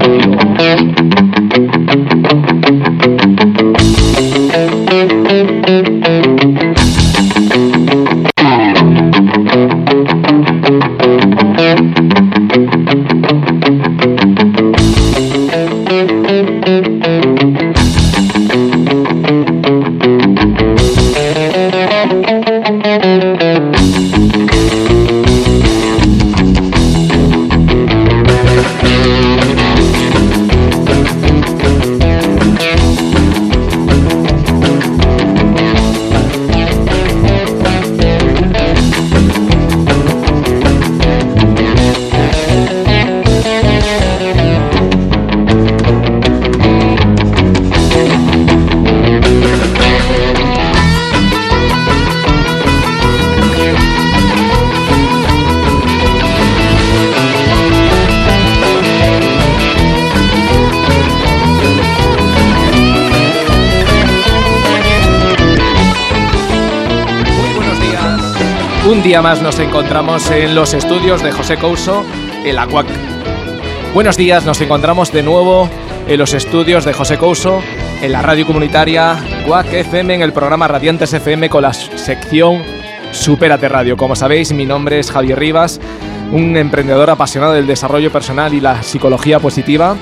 día más encontramos en los estudios de José Couso, el ACUAC. Buenos días, nos encontramos de nuevo en los estudios de José Couso, en la radio comunitaria CUAC FM, en el programa Radiantes FM con la sección Superate Radio. Como sabéis, mi nombre es Javier Rivas, un emprendedor apasionado del desarrollo personal y la psicología positiva.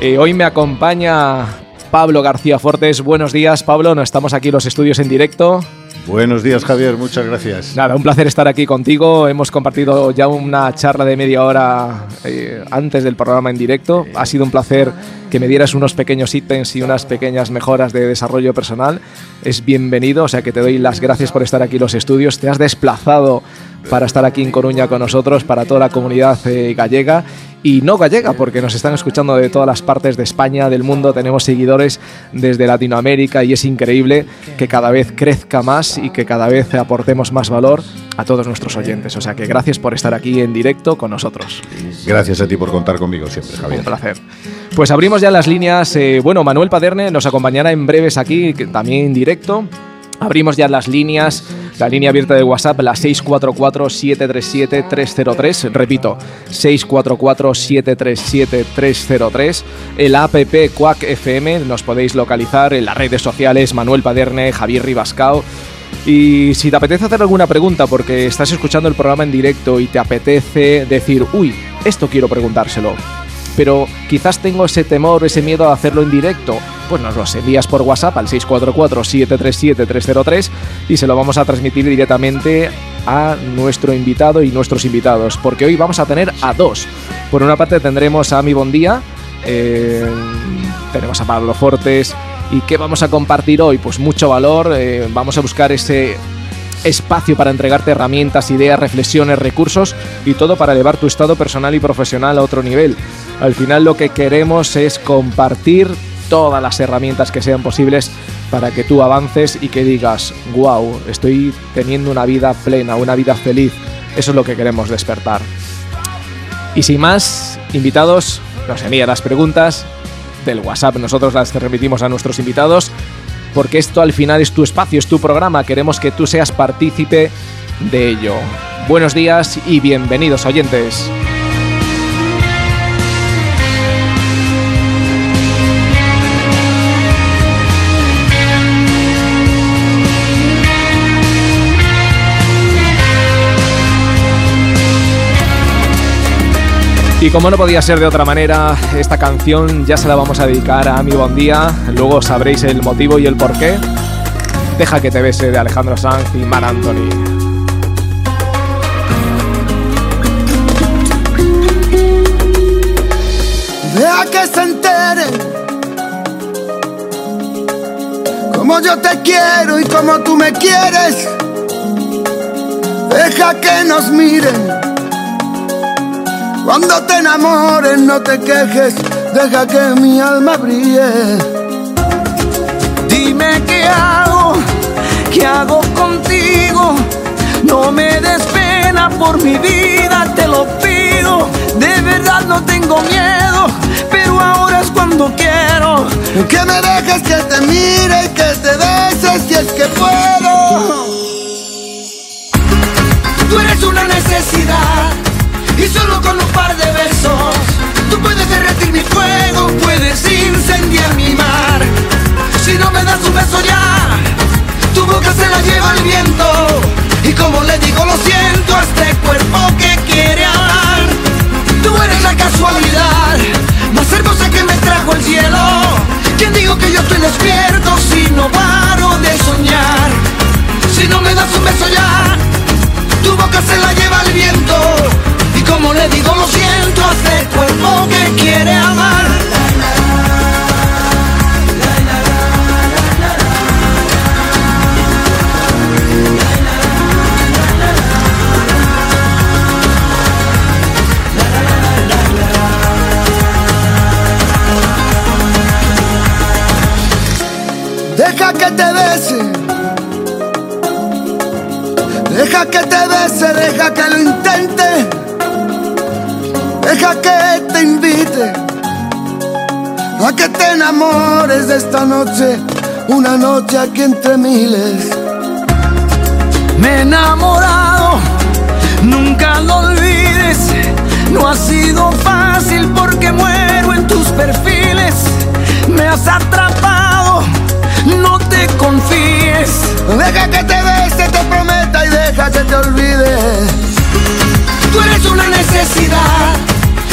Eh, hoy me acompaña Pablo García Fortes. Buenos días, Pablo. No estamos aquí en los estudios en directo. Buenos días, Javier. Muchas gracias. Nada, un placer estar aquí contigo. Hemos compartido ya una charla de media hora eh, antes del programa en directo. Ha sido un placer que me dieras unos pequeños ítems y unas pequeñas mejoras de desarrollo personal. Es bienvenido, o sea que te doy las gracias por estar aquí en los estudios. Te has desplazado para estar aquí en Coruña con nosotros, para toda la comunidad eh, gallega y no gallega, porque nos están escuchando de todas las partes de España, del mundo, tenemos seguidores desde Latinoamérica y es increíble que cada vez crezca más y que cada vez aportemos más valor a todos nuestros oyentes. O sea que gracias por estar aquí en directo con nosotros. Gracias a ti por contar conmigo siempre, Javier. Un placer. Pues abrimos ya las líneas. Eh, bueno, Manuel Paderne nos acompañará en breves aquí, también en directo. Abrimos ya las líneas, la línea abierta de WhatsApp, la 644-737-303. Repito, 644-737-303. El app Quack FM, nos podéis localizar en las redes sociales, Manuel Paderne, Javier Ribascao. Y si te apetece hacer alguna pregunta porque estás escuchando el programa en directo y te apetece decir, uy, esto quiero preguntárselo, pero quizás tengo ese temor, ese miedo a hacerlo en directo, pues nos los envías por WhatsApp al 644-737-303 y se lo vamos a transmitir directamente a nuestro invitado y nuestros invitados, porque hoy vamos a tener a dos. Por una parte tendremos a Mi Bondía, eh, tenemos a Pablo Fortes, ¿y qué vamos a compartir hoy? Pues mucho valor, eh, vamos a buscar ese espacio para entregarte herramientas, ideas, reflexiones, recursos y todo para elevar tu estado personal y profesional a otro nivel. Al final lo que queremos es compartir todas las herramientas que sean posibles para que tú avances y que digas, wow, estoy teniendo una vida plena, una vida feliz. Eso es lo que queremos despertar. Y sin más, invitados, nos envían las preguntas del WhatsApp, nosotros las remitimos a nuestros invitados, porque esto al final es tu espacio, es tu programa, queremos que tú seas partícipe de ello. Buenos días y bienvenidos oyentes. Y como no podía ser de otra manera, esta canción ya se la vamos a dedicar a mi buen día. Luego sabréis el motivo y el porqué. Deja que te bese de Alejandro Sanz y Mar Anthony. Deja que se entere como yo te quiero y como tú me quieres. Deja que nos miren cuando te enamores no te quejes, deja que mi alma brille. Dime qué hago, qué hago contigo. No me des pena por mi vida, te lo pido. De verdad no tengo miedo, pero ahora es cuando quiero. Que me dejes que te mire que te beses si es que puedo. Tú eres una necesidad y solo con un par de besos tú puedes derretir mi fuego, puedes incendiar mi mar. Si no me das un beso ya, tu boca se la lleva el viento y como le digo lo siento a este cuerpo que quiere hablar. Tú eres la casualidad más hermosa que me trajo el cielo. ¿Quién digo que yo estoy despierto? Una noche aquí entre miles. Me he enamorado, nunca lo olvides. No ha sido fácil porque muero en tus perfiles. Me has atrapado, no te confíes. Deja que te bese, te prometa y deja que te olvide. Tú eres una necesidad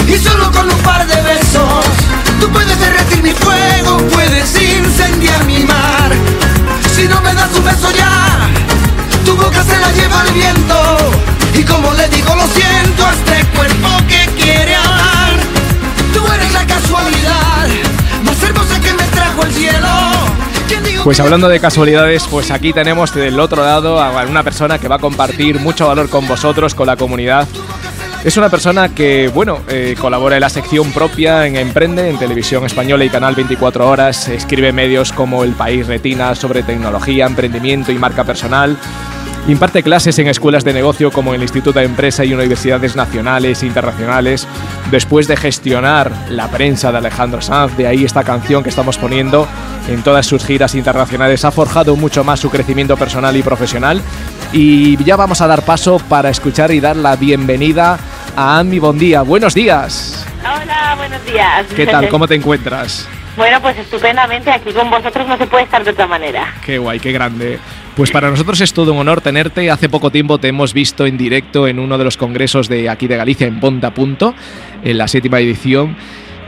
y solo con un par de besos tú puedes derretir mi fuego, puedes incendiar mi mar. Si no me das un beso ya, tu boca se la lleva el viento. Y como le digo, lo siento a este cuerpo que quiere amar. Tú eres la casualidad más hermosa que me trajo el cielo. ¿Quién dijo Pues hablando de casualidades, pues aquí tenemos del otro lado a una persona que va a compartir mucho valor con vosotros, con la comunidad. Es una persona que, bueno, eh, colabora en la sección propia en Emprende, en Televisión Española y Canal 24 Horas. Escribe medios como El País Retina sobre tecnología, emprendimiento y marca personal. Imparte clases en escuelas de negocio como el Instituto de Empresa y universidades nacionales e internacionales. Después de gestionar la prensa de Alejandro Sanz, de ahí esta canción que estamos poniendo en todas sus giras internacionales, ha forjado mucho más su crecimiento personal y profesional. Y ya vamos a dar paso para escuchar y dar la bienvenida a Ami Bondía. Buenos días. Hola, buenos días. ¿Qué tal? ¿Cómo te encuentras? Bueno, pues estupendamente. Aquí con vosotros no se puede estar de otra manera. Qué guay, qué grande. Pues para nosotros es todo un honor tenerte. Hace poco tiempo te hemos visto en directo en uno de los congresos de aquí de Galicia, en Ponta Punto, en la séptima edición.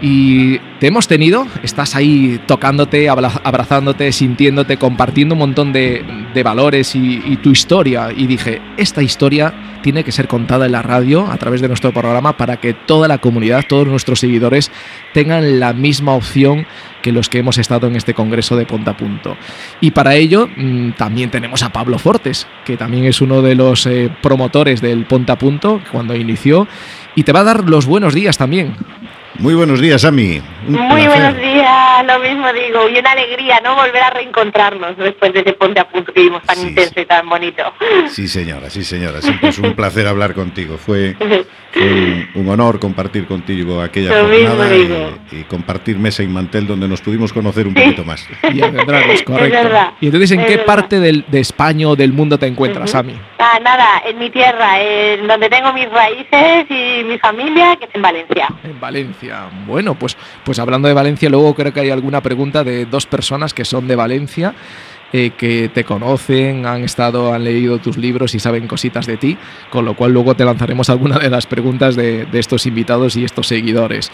Y te hemos tenido, estás ahí tocándote, abra- abrazándote, sintiéndote, compartiendo un montón de, valores y, tu historia. Y dije, esta historia tiene que ser contada en la radio a través de nuestro programa para que toda la comunidad, todos nuestros seguidores tengan la misma opción que los que hemos estado en este congreso de Ponta Punto. Y para ello mm, también tenemos a Pablo Fortes, que también es uno de los eh, promotores del Ponta Punto cuando inició, y te va a dar los buenos días también. Muy buenos días, Ami. Muy placer. buenos días, lo mismo digo. Y una alegría, ¿no? Volver a reencontrarnos después de ese ponte a punto que vimos tan Sí, intenso y tan bonito. Sí, señora, sí, señora. Siempre es un placer hablar contigo. Fue, fue un, un honor compartir contigo aquella Lo jornada y, y compartir mesa y mantel donde nos pudimos conocer un poquito más. Y adentrarnos, correcto. verdad, y entonces, ¿en qué verdad. parte del- de España o del mundo te encuentras, Ujú. Ami? Ah, nada, en mi tierra, en donde tengo mis raíces y mi familia, que es en Valencia. En Valencia. Bueno, pues, pues hablando de Valencia, luego creo que hay alguna pregunta de dos personas que son de Valencia, eh, que te conocen, han estado, han leído tus libros y saben cositas de ti, con lo cual luego te lanzaremos alguna de las preguntas de, de estos invitados y estos seguidores.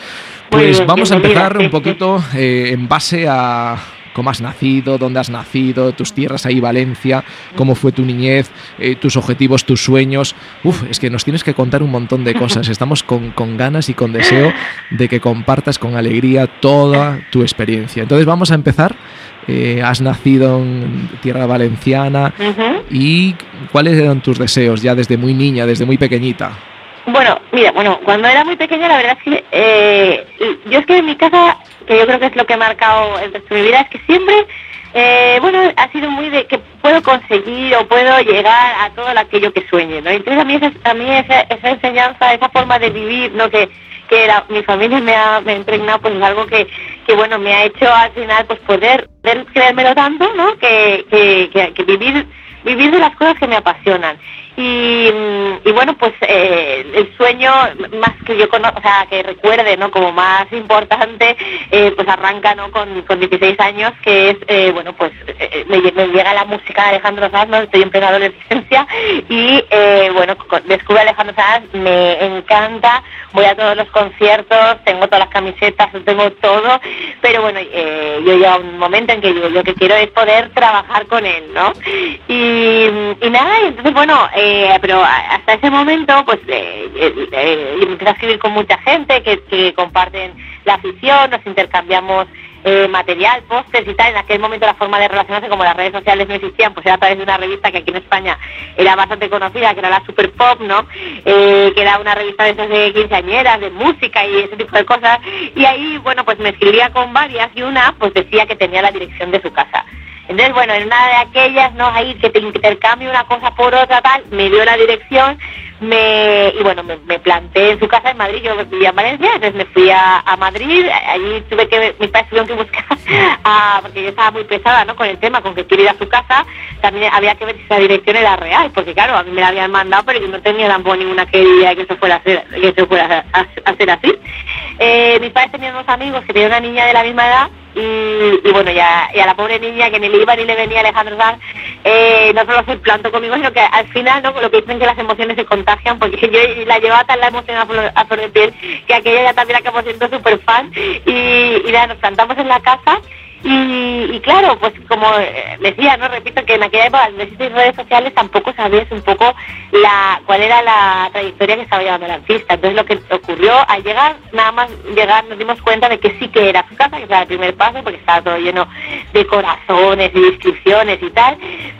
Pues bien, vamos a bienvenida, empezar un poquito eh, en base a cómo has nacido, dónde has nacido, tus tierras ahí, Valencia, cómo fue tu niñez, eh, tus objetivos, tus sueños. Uf, es que nos tienes que contar un montón de cosas. Estamos con, con ganas y con deseo de que compartas con alegría toda tu experiencia. Entonces vamos a empezar. Eh, has nacido en tierra valenciana y cuáles eran tus deseos ya desde muy niña, desde muy pequeñita. Bueno, mira, bueno, cuando era muy pequeña la verdad es que eh, yo es que en mi casa, que yo creo que es lo que ha marcado el resto de mi vida, es que siempre, eh, bueno, ha sido muy de que puedo conseguir o puedo llegar a todo aquello que sueñe, ¿no? Entonces a mí, esa, a mí esa, esa enseñanza, esa forma de vivir, ¿no? Que, que la- mi familia me ha, me ha impregnado, pues es algo que, que, bueno, me ha hecho al final, pues poder, poder creérmelo tanto, ¿no? Que, que, que, que vivir vivir de las cosas que me apasionan. Y, bueno, pues eh, el sueño más que yo cono o sea, que recuerde, ¿no? Como más importante, eh, pues arranca, ¿no? Con, con 16 años, que es, eh, bueno, pues me, lle- me llega la música de Alejandro Sanz, ¿no? Estoy en plena adolescencia y, bueno, con- descubro a Alejandro Sanz, me encanta, voy a todos los conciertos, tengo todas las camisetas, tengo todo, pero bueno, yo llega un momento en que yo lo que quiero es poder trabajar con él, ¿no? Y, nada, entonces bueno, Eh, pero hasta ese momento, pues eh, eh, empecé a escribir con mucha gente que, comparten la afición, nos intercambiamos eh, material, pósters y tal. En aquel momento la forma de relacionarse, como las redes sociales no existían, pues era a través de una revista que aquí en España era bastante conocida, que era la Super Pop, ¿no? Eh, que era una revista de esas de quinceañeras, de música y ese tipo de cosas. Y ahí, bueno, pues me escribía con varias y una pues decía que tenía la dirección de su casa. Entonces, bueno, en una de aquellas, ¿no? Ahí que te intercambio una cosa por otra, tal, me dio la dirección, me y bueno, me, me, planté en su casa en Madrid, yo vivía en Valencia, entonces me fui a, Madrid, allí tuve que, mis padres tuvieron que buscar, a, porque yo estaba muy pesada, ¿no? Con el tema, con que quiero ir a su casa, también había que ver si esa dirección era real, porque claro, a mí me la habían mandado, pero yo no tenía tampoco ninguna que diría que eso fuera a ser, que eso fuera a, a, así. Eh, mis padres tenían unos amigos que tenían una niña de la misma edad, y, bueno, ya, a la pobre niña que ni le iba ni le venía Alejandro Sanz, eh, no solo se plantó conmigo, sino que al final, ¿no? Lo que dicen que las emociones se contagian, porque yo la llevaba tan la emoción a flor, a de piel, que aquella ya también acabó siendo súper fan, y, y nada, nos plantamos en la casa, y, claro, pues como decía, no repito que en aquella época no existían redes sociales, tampoco sabías un poco la cuál era la trayectoria que estaba llevando el artista. Entonces lo que ocurrió al llegar, nada más llegar, nos dimos cuenta de que sí que era su casa, que era el primer paso, porque estaba todo lleno de corazones y inscripciones y tal.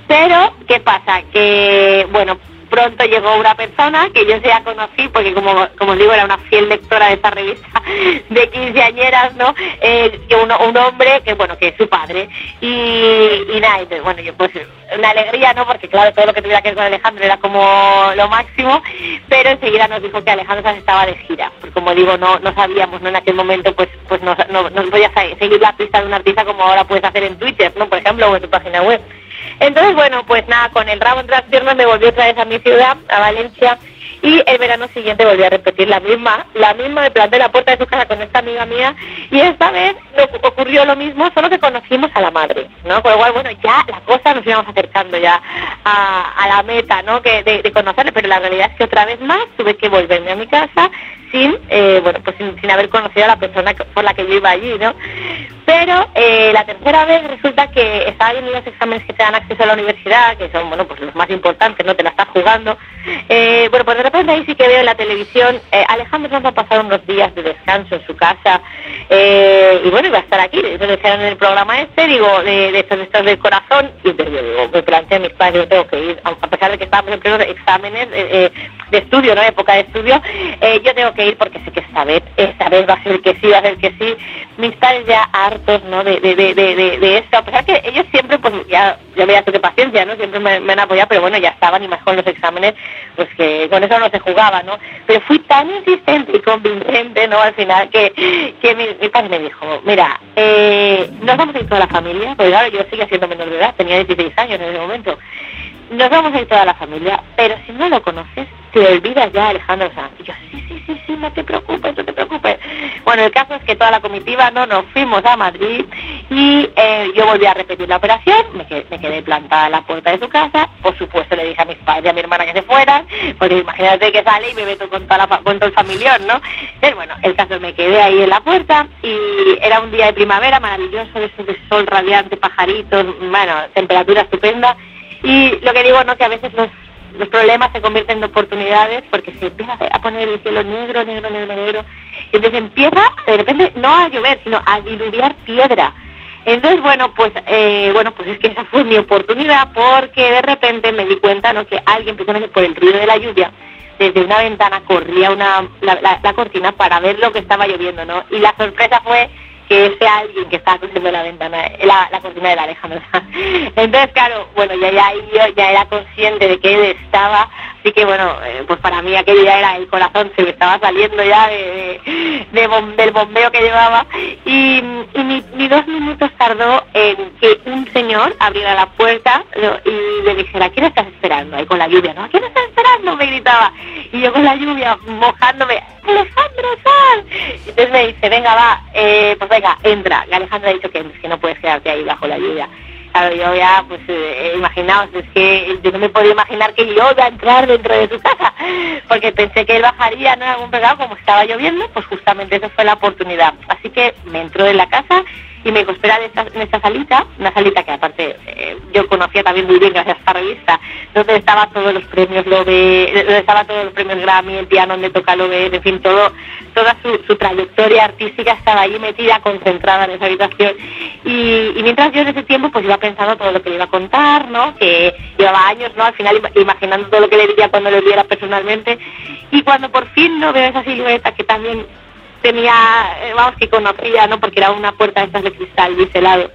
Pero, ¿qué pasa? Que, bueno, pronto llegó una persona que yo ya conocí, porque como, como digo, era una fiel lectora de esta revista de quinceañeras, ¿no? Eh, uno, un hombre que, bueno, que es su padre. Y, y nada, entonces, bueno, yo pues una alegría, ¿no? Porque claro, todo lo que tuviera que ver con Alejandro era como lo máximo, pero enseguida nos dijo que Alejandro estaba de gira, porque como digo, no, no sabíamos, ¿no? En aquel momento, pues, pues no, no, no seguir la pista de un artista como ahora puedes hacer en Twitter, ¿no? Por ejemplo, o en tu página web. Entonces, bueno, pues nada, con el rabo entre las piernas me volví otra vez a mi ciudad, a Valencia, y el verano siguiente volví a repetir la misma, la misma, me planté la puerta de su casa con esta amiga mía, y esta vez ocurrió lo mismo, solo que conocimos a la madre, ¿no? Con lo cual, bueno, ya la cosa nos íbamos acercando ya a, la meta, ¿no? Que de, de, conocerle, pero la realidad es que otra vez más tuve que volverme a mi casa sin, eh, bueno, pues sin, haber conocido a la persona por la que yo iba allí, ¿no? Pero eh, la tercera vez resulta que estaba viendo los exámenes que te dan acceso a la universidad, que son, bueno, pues los más importantes, ¿no? Te la estás jugando. Eh, bueno, pues de repente ahí sí que veo en la televisión, Alejandro nos va a pasar unos días de descanso en su casa, y bueno, iba a estar aquí. Entonces decían en el programa este, digo, de, estos, de estos del corazón, y yo digo, me planteé a mis padres, yo tengo que ir, a pesar de que estábamos en plenos exámenes de estudio, ¿no? Época de estudio, yo tengo que ir porque sé que esta vez, esta vez va a ser que sí, va a ser que sí. Mis padres ya hartos, ¿no? De, de, de, de, esto, a pesar que ellos siempre, pues ya, ya veía de paciencia, ¿no? Siempre me, me, han apoyado, pero bueno, ya estaban y más con los exámenes, pues que con eso no se jugaba, ¿no? Pero fui tan insistente y convincente, ¿no? Al final que, que mi, mi padre me dijo, mira, eh, nos vamos a ir toda la familia, porque claro, yo seguía siendo menor de edad, tenía 16 años en ese momento. Nos vamos a ir toda la familia, pero si no lo conoces, te olvidas ya Alejandro Sanz. Y yo, sí, sí, sí, sí, no te preocupes, no te preocupes. Bueno, el caso es que toda la comitiva no nos fuimos a Madrid y eh, yo volví a repetir la operación, me quedé, me quedé plantada en la puerta de su casa, por supuesto le dije a mis padres y a mi hermana que se fueran, porque imagínate que sale y me meto con, toda la, con todo el familiar, ¿no? Pero bueno, el caso me quedé ahí en la puerta y era un día de primavera maravilloso, de sol radiante, pajaritos, bueno, temperatura estupenda. Y lo que digo, ¿no? Que a veces los los problemas se convierten en oportunidades porque se empieza a poner el cielo negro, negro, negro, negro. Y entonces empieza de repente no a llover, sino a diluviar piedra. Entonces, bueno, pues eh, bueno, pues es que esa fue mi oportunidad porque de repente me di cuenta ¿no? que alguien, precisamente por el ruido de la lluvia, desde una ventana corría una, la, la, la cortina para ver lo que estaba lloviendo, ¿no? Y la sorpresa fue que ese alguien que estaba cruzando la ventana, la, la cortina de la Alejandro Entonces, claro, bueno, ya, ya yo ya era consciente de que él estaba, así que bueno, eh, pues para mí aquello ya era el corazón, se me estaba saliendo ya de, de, del bombeo que llevaba y, y ni, dos minutos tardó en que un señor abriera la puerta y le dijera, ¿quién estás esperando? Ahí con la lluvia, ¿no? ¿Quién estás esperando? Me gritaba. Y yo con la lluvia mojándome, Alejandro Sanz. Entonces me dice, venga, va, eh, pues venga, entra. Y Alejandro ha dicho que, que no puedes quedarte ahí bajo la lluvia. Claro, yo ya, pues, eh, imaginaos, es que yo no me podía imaginar que yo iba a entrar dentro de su casa, porque pensé que él bajaría, no en algún pegado, como estaba lloviendo, pues justamente esa fue la oportunidad. Así que me entró en la casa y me espera en esta, salita, una salita que aparte eh, yo conocía también muy bien gracias a esta revista, donde estaba todos los premios Lobe, donde estaba todos los premios Grammy, el piano donde toca Lobe, en fin, todo, toda su, trayectoria artística estaba ahí metida, concentrada en esa habitación. Y, mientras yo en ese tiempo pues iba pensando todo lo que le iba a contar, ¿no? Que llevaba años, ¿no? Al final imaginando todo lo que le diría cuando lo viera personalmente. Y cuando por fin no veo esa silueta que también tenía, eh, vamos, que conocía, ¿no? Porque era una puerta de estas de cristal biselado.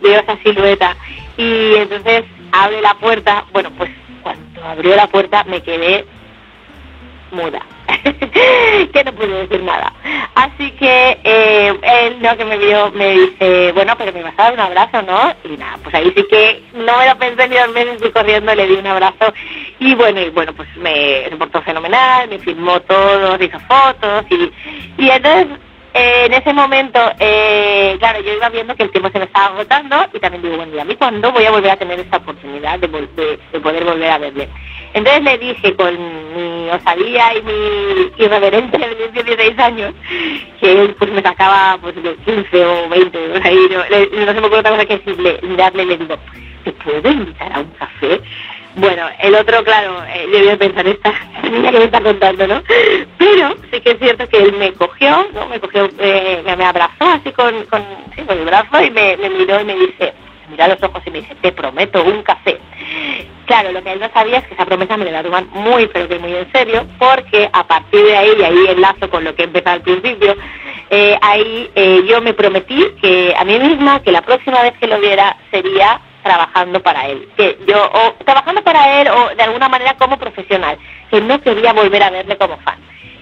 Veo esa silueta. Y entonces abre la puerta. Bueno, pues cuando abrió la puerta me quedé muda. que no pude decir nada. Así que eh, él, ¿no? que me vio, me dice, bueno, pero me vas a dar un abrazo, ¿no? Y nada, pues ahí sí que no me lo pensé ni dos meses, fui corriendo, le di un abrazo. Y bueno, y bueno, pues me se portó fenomenal, me filmó todo, hizo fotos y, y entonces eh, en ese momento, eh, claro, yo iba viendo que el tiempo se me estaba agotando y también digo, bueno, ¿y a mí cuándo voy a volver a tener esta oportunidad de, de, poder volver a verle? Entonces le dije con mi osadía y mi irreverencia de 16 años, que él pues me sacaba pues de 15 o 20, no, no, se me ocurre otra cosa que decirle, mirarle le digo, ¿te puedo invitar a un café? Bueno, el otro, claro, eh, yo voy a pensar, esta niña que me está contando, ¿no? Pero sí que es cierto que él me cogió, ¿no? Me cogió, eh, me, abrazó así con, con, con el brazo y me, miró y me dice, me mira a los ojos y me dice, te prometo un café. Claro, lo que él no sabía es que esa promesa me la tomar muy, pero que muy en serio, porque a partir de ahí, y ahí enlazo con lo que empezó al principio, eh, ahí eh, yo me prometí que a mí misma que la próxima vez que lo viera sería trabajando para él, que yo, o trabajando para él o de alguna manera como profesional, que no quería volver a verle como fan.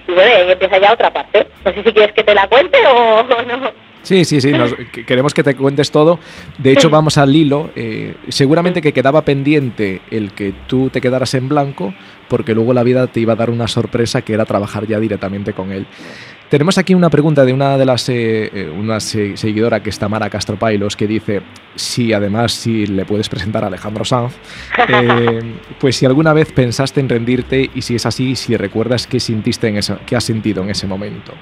Y bueno, ahí empieza ya otra parte. No sé si quieres que te la cuente o, no. Sí, sí, sí, queremos que te cuentes todo. De hecho, vamos al hilo. Eh, seguramente que quedaba pendiente el que tú te quedaras en blanco, porque luego la vida te iba a dar una sorpresa que era trabajar ya directamente con él. Tenemos aquí una pregunta de una de las eh, eh, una seguidora que es Tamara Castro Pailos que dice si además si le puedes presentar a Alejandro Sanz, eh, pues si alguna vez pensaste en rendirte y si es así, si recuerdas qué sintiste en ese, qué has sentido en ese momento.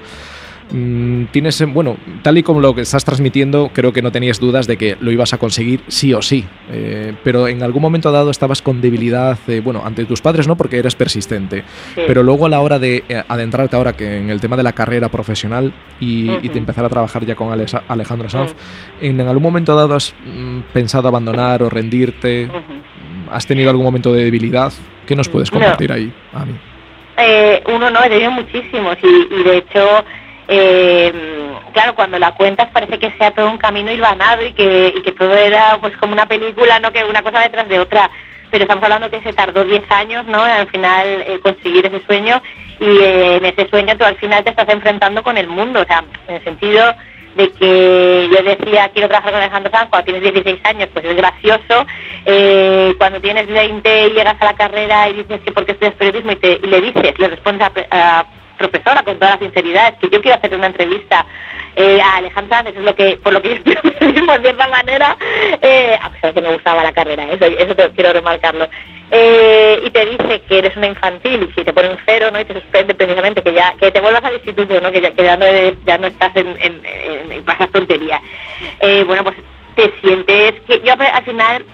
Mm, tienes, bueno, tal y como lo que estás transmitiendo, creo que no tenías dudas de que lo ibas a conseguir sí o sí. Eh, pero en algún momento dado estabas con debilidad, eh, bueno, ante tus padres no, porque eres persistente. Pero luego a la hora de eh, adentrarte ahora que en el tema de la carrera profesional y, te empezar a trabajar ya con Alejandro Sanz, ¿en, algún momento dado has mm, pensado abandonar o rendirte? ¿Has tenido algún momento de debilidad? ¿Qué nos puedes compartir ahí, a mí? uno no, he tenido muchísimos y de hecho eh, claro, cuando la cuentas parece que sea todo un camino hilvanado y que, todo era pues como una película, no que una cosa detrás de otra. Pero estamos hablando que se tardó 10 años, ¿no? Al final eh, conseguir ese sueño y eh, en ese sueño tú al final te estás enfrentando con el mundo, o sea, en el sentido de que yo decía quiero trabajar con Alejandro Sanz cuando tienes 16 años, pues es gracioso. Cuando tienes 20 y llegas a la carrera y dices que porque estudias periodismo y, te, le dices, le respondes a profesora, con toda la sinceridad, es que yo quiero hacer una entrevista eh, a Alejandra, eso es lo que, por lo que yo estoy de cierta manera, eh, a pesar de que me gustaba la carrera, eso, eso te, quiero remarcarlo. Eh, y te dice que eres una infantil y si te pone un cero no y te suspende precisamente que ya que te vuelvas al instituto no que ya, que ya no estás en, en, en, pasas tonterías eh, bueno pues te sientes que yo al final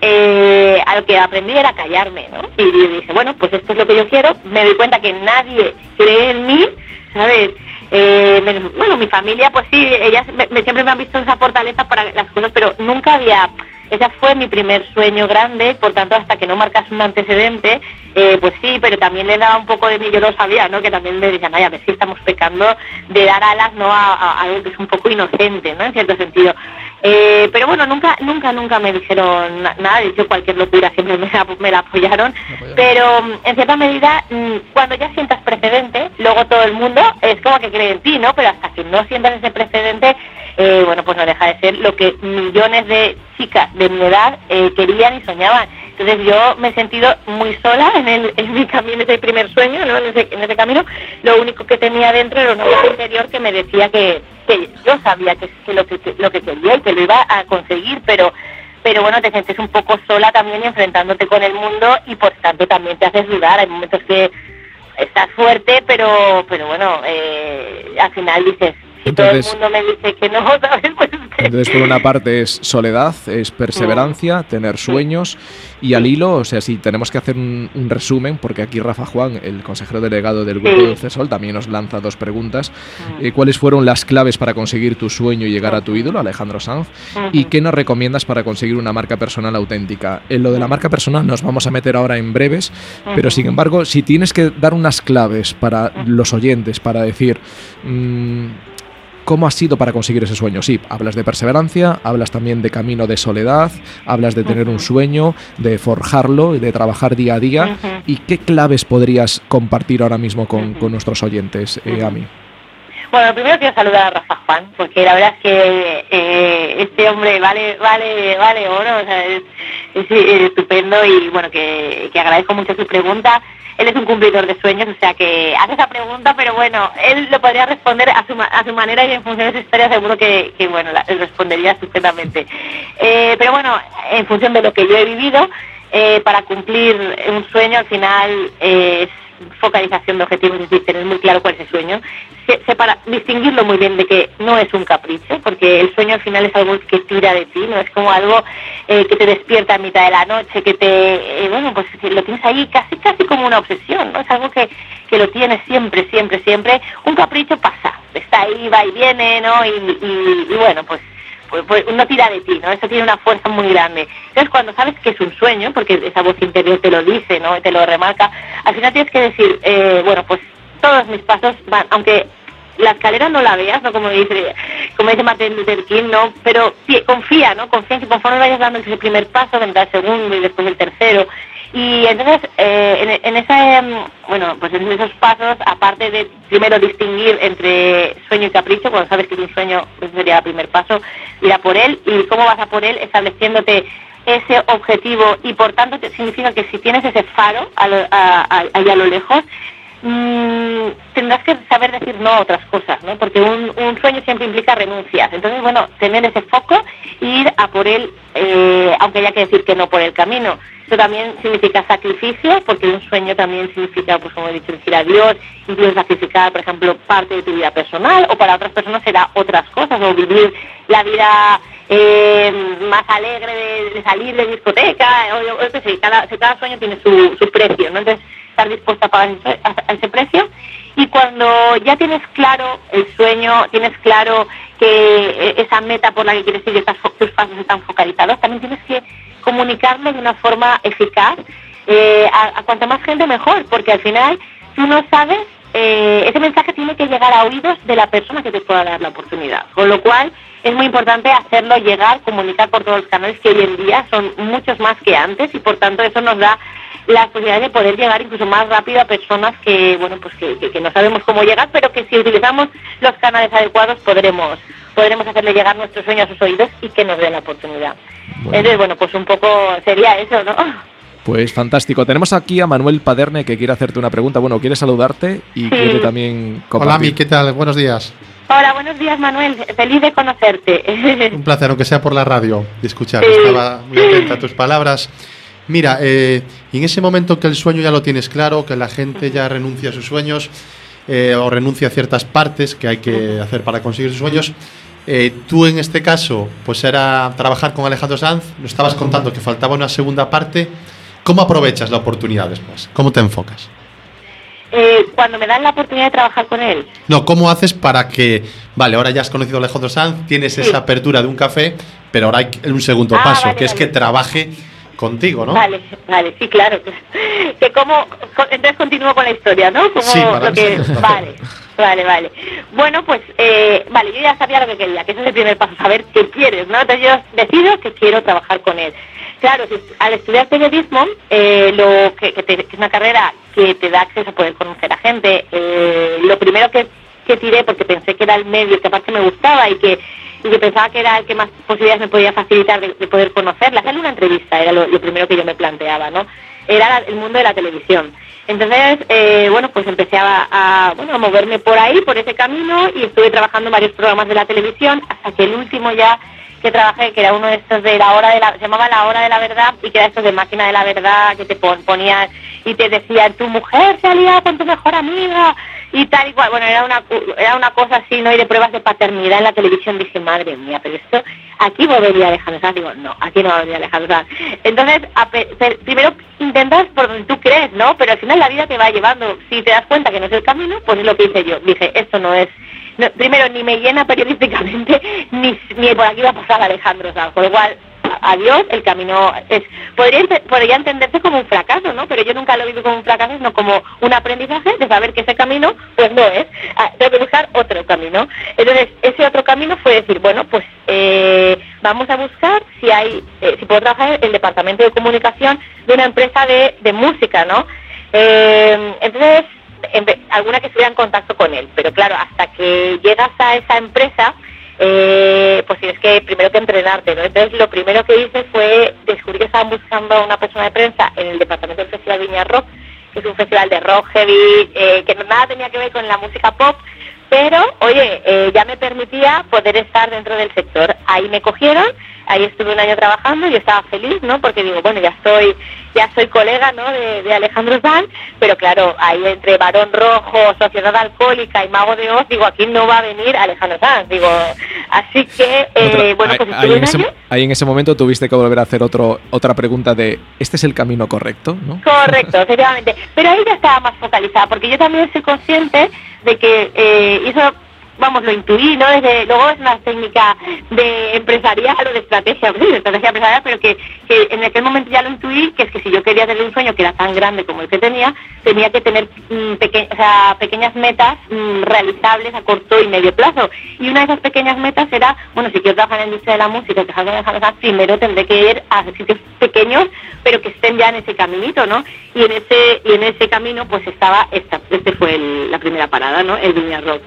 eh, a lo que aprendí era callarme, ¿no? Y dije, bueno, pues esto es lo que yo quiero, me doy cuenta que nadie cree en mí, ¿sabes? Eh, bueno, mi familia, pues sí, ellas siempre me han visto esa fortaleza para las cosas, pero nunca había ese fue mi primer sueño grande, por tanto, hasta que no marcas un antecedente, eh, pues sí, pero también le daba un poco de mí, yo lo sabía, ¿no? Que también me decían, ay, a ver si estamos pecando de dar alas, ¿no? A, algo que es un poco inocente, ¿no? En cierto sentido. Eh, pero bueno, nunca, nunca, nunca me dijeron nada, de hecho cualquier locura siempre me la, me la apoyaron, pero mm, en cierta medida, mm, cuando ya sientas precedente, luego todo el mundo es como que cree en ti, ¿no? Pero hasta que no sientas ese precedente, eh, bueno, pues no deja de ser lo que millones de chicas de mi edad eh, querían y soñaban. Entonces yo me he sentido muy sola en, el, en mi camino, ese primer sueño, ¿no? en, ese, en ese camino. Lo único que tenía dentro era una voz interior que me decía que, que yo sabía que, que, lo que quería y que lo iba a conseguir, pero pero bueno, te sientes un poco sola también enfrentándote con el mundo y por tanto también te haces dudar. Hay momentos que estás fuerte, pero, pero bueno, eh, al final dices, si todo el mundo me dice que no, ¿sabes? Pues entonces, por una parte es soledad, es perseverancia, tener sueños y al hilo, o sea, si tenemos que hacer un, resumen, porque aquí Rafa Juan, el consejero delegado del grupo de CESOL, también nos lanza dos preguntas. Eh, ¿Cuáles fueron las claves para conseguir tu sueño y llegar a tu ídolo, Alejandro Sanz? ¿Y qué nos recomiendas para conseguir una marca personal auténtica? En lo de la marca personal nos vamos a meter ahora en breves, pero sin embargo, si tienes que dar unas claves para los oyentes, para decir... Mmm, ¿Cómo ha sido para conseguir ese sueño? Sí, hablas de perseverancia, hablas también de camino de soledad, hablas de tener un sueño, de forjarlo, de trabajar día a día. ¿Y qué claves podrías compartir ahora mismo con, nuestros oyentes, eh, Ami? Bueno, primero quiero saludar a Rafa Juan, porque la verdad es que eh, este hombre vale vale vale oro, o sea, es, estupendo y bueno, que, que agradezco mucho su pregunta él es un cumplidor de sueños, o sea que hace esa pregunta, pero bueno, él lo podría responder a su, a su manera y en función de su historia seguro que, bueno, él respondería estupendamente. Eh, pero bueno, en función de lo que yo he vivido, eh, para cumplir un sueño al final es focalización de objetivos, es decir, tener muy claro cuál es el sueño, para distinguirlo muy bien de que no es un capricho, porque el sueño al final es algo que tira de ti, no es como algo eh, que te despierta a mitad de la noche, que te, eh, bueno, pues lo tienes ahí casi, casi como una obsesión, ¿no? Es algo que, que lo tienes siempre, siempre, siempre. Un capricho pasa, está ahí, va y viene, ¿no? y, y bueno, pues pues, pues, no tira de ti, ¿no? Eso tiene una fuerza muy grande. Entonces, cuando sabes que es un sueño, porque esa voz interior te lo dice, ¿no? Te lo remarca, al final tienes que decir, eh, bueno, pues todos mis pasos van, aunque la escalera no la veas, ¿no? Como dice, como dice Martin Luther King, ¿no? Pero confía, ¿no? Confía en que conforme vayas dando ese primer paso, vendrá el segundo y después el tercero. Y entonces, eh, en, esa, em, bueno, pues en esos pasos, aparte de primero distinguir entre sueño y capricho, cuando sabes que es un sueño, ese sería el primer paso, ir a por él. ¿Y cómo vas a por él? Estableciéndote ese objetivo y por tanto significa que si tienes ese faro allá a, lo lejos, mmm, tendrás que saber decir no a otras cosas, ¿no? Porque un, sueño siempre implica renuncias. Entonces, bueno, tener ese foco e ir a por él, eh, aunque haya que decir que no por el camino. Eso también significa sacrificio, porque un sueño también significa, pues como he dicho, decir adiós, incluso sacrificar, por ejemplo, parte de tu vida personal, o para otras personas será otras cosas, o vivir la vida eh, más alegre de, salir de discoteca, o, o, cada, sueño tiene su, precio, ¿no? Estar dispuesta a pagar ese precio. Y cuando ya tienes claro el sueño, tienes claro que eh, esa meta por la que quieres ir, tus pasos están focalizados, también tienes que comunicarlo de una forma eficaz eh, a, cuanta más gente mejor, porque al final tú no sabes, eh, ese mensaje tiene que llegar a oídos de la persona que te pueda dar la oportunidad. Con lo cual es muy importante hacerlo llegar, comunicar por todos los canales que hoy en día son muchos más que antes y por tanto eso nos da la posibilidad de poder llegar incluso más rápido a personas que, bueno, pues que, no sabemos cómo llegar, pero que si utilizamos los canales adecuados podremos podremos hacerle llegar nuestros sueños a sus oídos y que nos den la oportunidad. Entonces, bueno, pues un poco sería eso, ¿no? Pues fantástico. Tenemos aquí a Manuel Paderne que quiere hacerte una pregunta. Bueno, quiere saludarte y quiere también compartir. Hola, Mi, ¿qué tal? Buenos días. Hola, buenos días, Manuel. Feliz de conocerte. Un placer, aunque sea por la radio, de escuchar. Estaba muy atenta a tus palabras. Mira, eh, en ese momento que el sueño ya lo tienes claro, que la gente ya renuncia a sus sueños eh, o renuncia a ciertas partes que hay que hacer para conseguir sus sueños, eh, tú en este caso, pues era trabajar con Alejandro Sanz, nos estabas contando que faltaba una segunda parte. ¿Cómo aprovechas la oportunidad después? ¿Cómo te enfocas? cuando me dan la oportunidad de trabajar con él. No, ¿cómo haces para que, vale, ahora ya has conocido a Alejandro Sanz, tienes esa apertura de un café, pero ahora hay un segundo ah, paso, que es que trabaje contigo, ¿no? Vale, vale, sí, claro. Que como, entonces continúo con la historia, ¿no? Como sí, lo que, vale, vale, vale. Bueno, pues, eh, vale, yo ya sabía lo que quería, que ese es el primer paso, saber qué quieres, ¿no? Entonces yo decido que quiero trabajar con él. Claro, al estudiar periodismo, eh, lo que, es una carrera que te da acceso a poder conocer a gente, eh, lo primero que, que tiré, porque pensé que era el medio que aparte me gustaba y que y que pensaba que era el que más posibilidades me podía facilitar de, poder conocerla. Hacerle una entrevista era lo, primero que yo me planteaba, ¿no? Era el mundo de la televisión. Entonces, eh, bueno, pues empecé a, bueno, a moverme por ahí, por ese camino, y estuve trabajando en varios programas de la televisión, hasta que el último ya que trabajé, que era uno de estos de la hora de la, se llamaba la hora de la verdad y que era estos de máquina de la verdad que te ponían y te decían tu mujer se ha con tu mejor amiga y tal y cual. Bueno, era una, era una cosa así, ¿no? Y de pruebas de paternidad en la televisión dije, madre mía, pero esto, aquí volvería Alejandro Sanz. Digo, no, aquí no volvería Alejandro Sanz. Entonces, primero intentas por donde tú crees, ¿no? Pero al final la vida te va llevando. Si te das cuenta que no es el camino, pues es lo que hice yo. Dije, esto no es primero, ni me llena periodísticamente, ni, ni por aquí va a pasar Alejandro Sanz. Adiós, el camino es podría, entenderse como un fracaso, ¿no? Pero yo nunca lo vivo como un fracaso, sino como un aprendizaje de saber que ese camino, pues no es. Ah, tengo que buscar otro camino. Entonces, ese otro camino fue decir, bueno, pues eh, vamos a buscar si hay, eh, si puedo trabajar en el departamento de comunicación de una empresa de, de música, ¿no? Eh, entonces, alguna que estuviera en contacto con él. Pero claro, hasta que llegas a esa empresa, eh, pues tienes que primero que entrenarte, ¿no? Entonces lo primero que hice fue descubrir que estaban buscando a una persona de prensa en el departamento del Festival Viña Rock, que es un festival de rock heavy, eh, que nada tenía que ver con la música pop, pero oye, eh, ya me permitía poder estar dentro del sector. Ahí me cogieron ahí estuve un año trabajando y estaba feliz, ¿no? Porque digo, bueno, ya soy, ya soy colega, ¿no? De, Alejandro Sanz, pero claro, ahí entre Varón Rojo, Sociedad Alcohólica y Mago de Oz, digo, aquí no va a venir Alejandro Sanz, digo, así que, eh, bueno, pues ahí, en ese, ahí en ese momento tuviste que volver a hacer otro, otra pregunta de, ¿este es el camino correcto, no? Correcto, efectivamente, pero ahí ya estaba más focalizada, porque yo también soy consciente de que eh, hizo vamos, lo intuí, ¿no? Desde, luego es una técnica de empresarial o de estrategia, de estrategia empresarial, pero que, en aquel momento ya lo intuí, que es que si yo quería tener un sueño que era tan grande como el que tenía, tenía que tener mm, pequeñas metas mm, realizables a corto y medio plazo. Y una de esas pequeñas metas era, bueno, si quiero trabajar en la industria de la música, que salga primero tendré que ir a sitios pequeños, pero que estén ya en ese caminito, ¿no? Y en ese, y en ese camino, pues estaba, esta, este fue la primera parada, ¿no? El Viña Rock.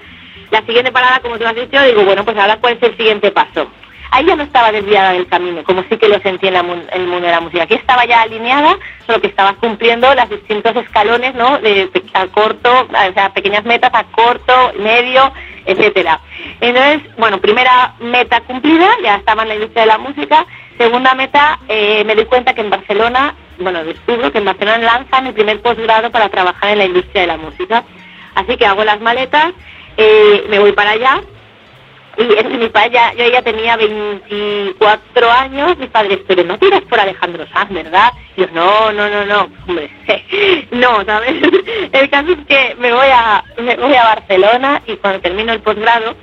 La siguiente parada, como tú has dicho, digo, bueno, pues ahora cuál es el siguiente paso. Ahí ya no estaba desviada del camino, como sí que lo sentí en, el mundo de la música. Aquí estaba ya alineada, solo que estaba cumpliendo los distintos escalones, ¿no? De, a corto, o sea, pequeñas metas a corto, medio, etcétera. Entonces, bueno, primera meta cumplida, ya estaba en la industria de la música. Segunda meta, eh, me di cuenta que en Barcelona, bueno, descubro que en Barcelona lanzan el primer posgrado para trabajar en la industria de la música. Así que hago las maletas eh, me voy para allá y es mi padre ya, yo ya tenía 24 años, mis padres, pero no tiras por Alejandro Sanz, ¿verdad? Y yo, no, no, no, no, hombre, no, ¿sabes? El caso es que me voy a, me voy a Barcelona y cuando termino el posgrado,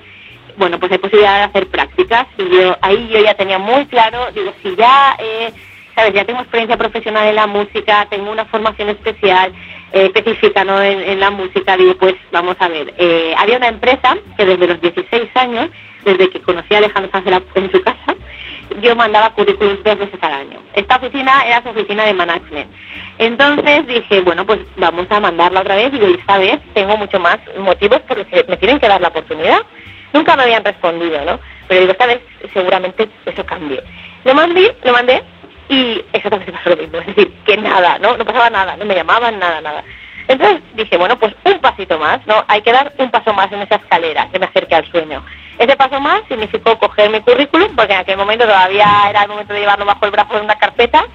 bueno, pues hay posibilidad de hacer prácticas y yo, ahí yo ya tenía muy claro, digo, si ya, eh, ¿sabes? Ya tengo experiencia profesional en la música, tengo una formación especial, específica. En, la música, digo, pues vamos a ver, eh, había una empresa que desde los 16 años, desde que conocí a Alejandro Sanz en su casa, yo mandaba currículums dos veces al año. Esta oficina era su oficina de management. Entonces dije, bueno, pues vamos a mandarla otra vez. Digo, y esta vez tengo mucho más motivos porque me tienen que dar la oportunidad. Nunca me habían respondido, ¿no? Pero digo, esta vez seguramente eso cambie. Lo mandé, lo mandé y exactamente pasó lo mismo, es decir, que nada, ¿no? No pasaba nada, no me llamaban, nada, nada. Entonces dije, bueno, pues un pasito más, ¿no? Hay que dar un paso más en esa escalera que me acerque al sueño. Ese paso más significó coger mi currículum, porque en aquel momento todavía era el momento de llevarlo bajo el brazo en una carpeta,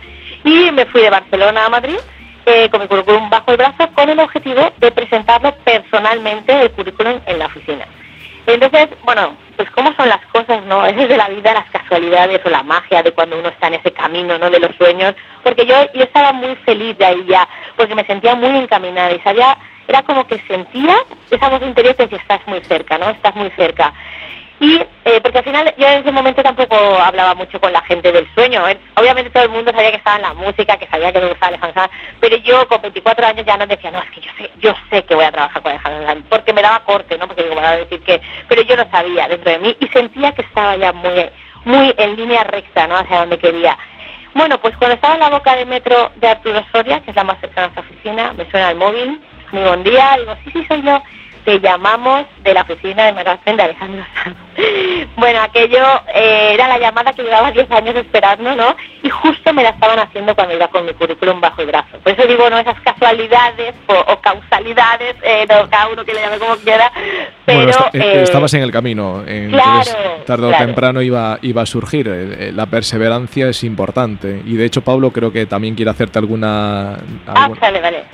y me fui de Barcelona a Madrid eh, con mi currículum bajo el brazo con el objetivo de presentarlo personalmente el currículum en la oficina. Entonces, bueno, pues cómo son las cosas, ¿no? Es de la vida, las casualidades o la magia de cuando uno está en ese camino, ¿no? De los sueños. Porque yo, yo estaba muy feliz de ahí ya, porque me sentía muy encaminada y sabía, era como que sentía esa voz interior que estás muy cerca, ¿no? Estás muy cerca. Y eh, porque al final yo en ese momento tampoco hablaba mucho con la gente del sueño. ¿eh? Obviamente todo el mundo sabía que estaba en la música, que sabía que me gustaba Alejandro Sanz, pero yo con 24 años ya no decía, no, es que yo sé, yo sé que voy a trabajar con Alejandro Sanz, porque me daba corte, ¿no? Porque digo, a decir que, pero yo lo sabía dentro de mí y sentía que estaba ya muy, muy en línea recta, ¿no? Hacia donde quería. Bueno, pues cuando estaba en la boca de metro de Arturo Soria, que es la más cercana a nuestra oficina, me suena el móvil, muy buen día, digo, sí, sí, soy yo te llamamos de la oficina de Maracén de Alejandro Sanz. bueno, aquello eh, era la llamada que llevaba 10 años esperando, ¿no? y justo me la estaban haciendo cuando iba con mi currículum bajo el brazo. Por eso digo, no esas casualidades o, causalidades, eh, cada uno que le llame como quiera, pero... Eh, eh, estabas en el camino, entonces tarde o temprano iba, iba a surgir. La perseverancia es importante y de hecho Pablo creo que también quiere hacerte alguna, ah,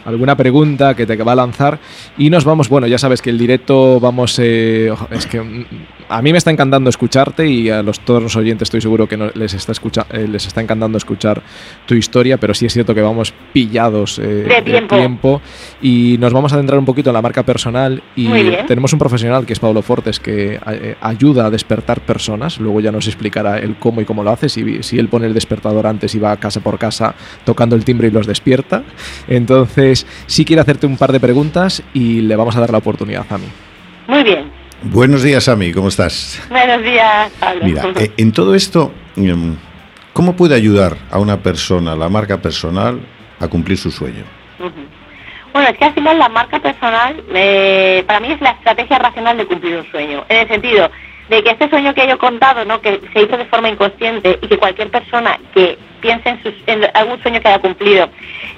alguna, pregunta que te va a lanzar y nos vamos, bueno, ya sabes que el directo vamos, es que mm, a mí me está encantando escucharte y a los, todos los oyentes estoy seguro que les, está escucha, les está encantando escuchar tu historia, pero sí es cierto que vamos pillados eh, de, tiempo. y nos vamos a adentrar un poquito en la marca personal y tenemos un profesional que es Pablo Fortes que eh, ayuda a despertar personas, luego ya nos explicará el cómo y cómo lo hace, si, si él pone el despertador antes y va casa por casa tocando el timbre y los despierta. Entonces, sí quiere hacerte un par de preguntas y le vamos a dar la oportunidad a mí. Muy bien. Buenos días, Ami, ¿cómo estás? Buenos días, Pablo. Mira, eh, en todo esto, em, ¿cómo puede ayudar a una persona, la marca personal, a cumplir su sueño? Bueno, es que al final la marca personal eh, para mí es la estrategia racional de cumplir un sueño, en el sentido de que este sueño que yo he contado, ¿no? que se hizo de forma inconsciente y que cualquier persona que piense en, en algún sueño que haya cumplido,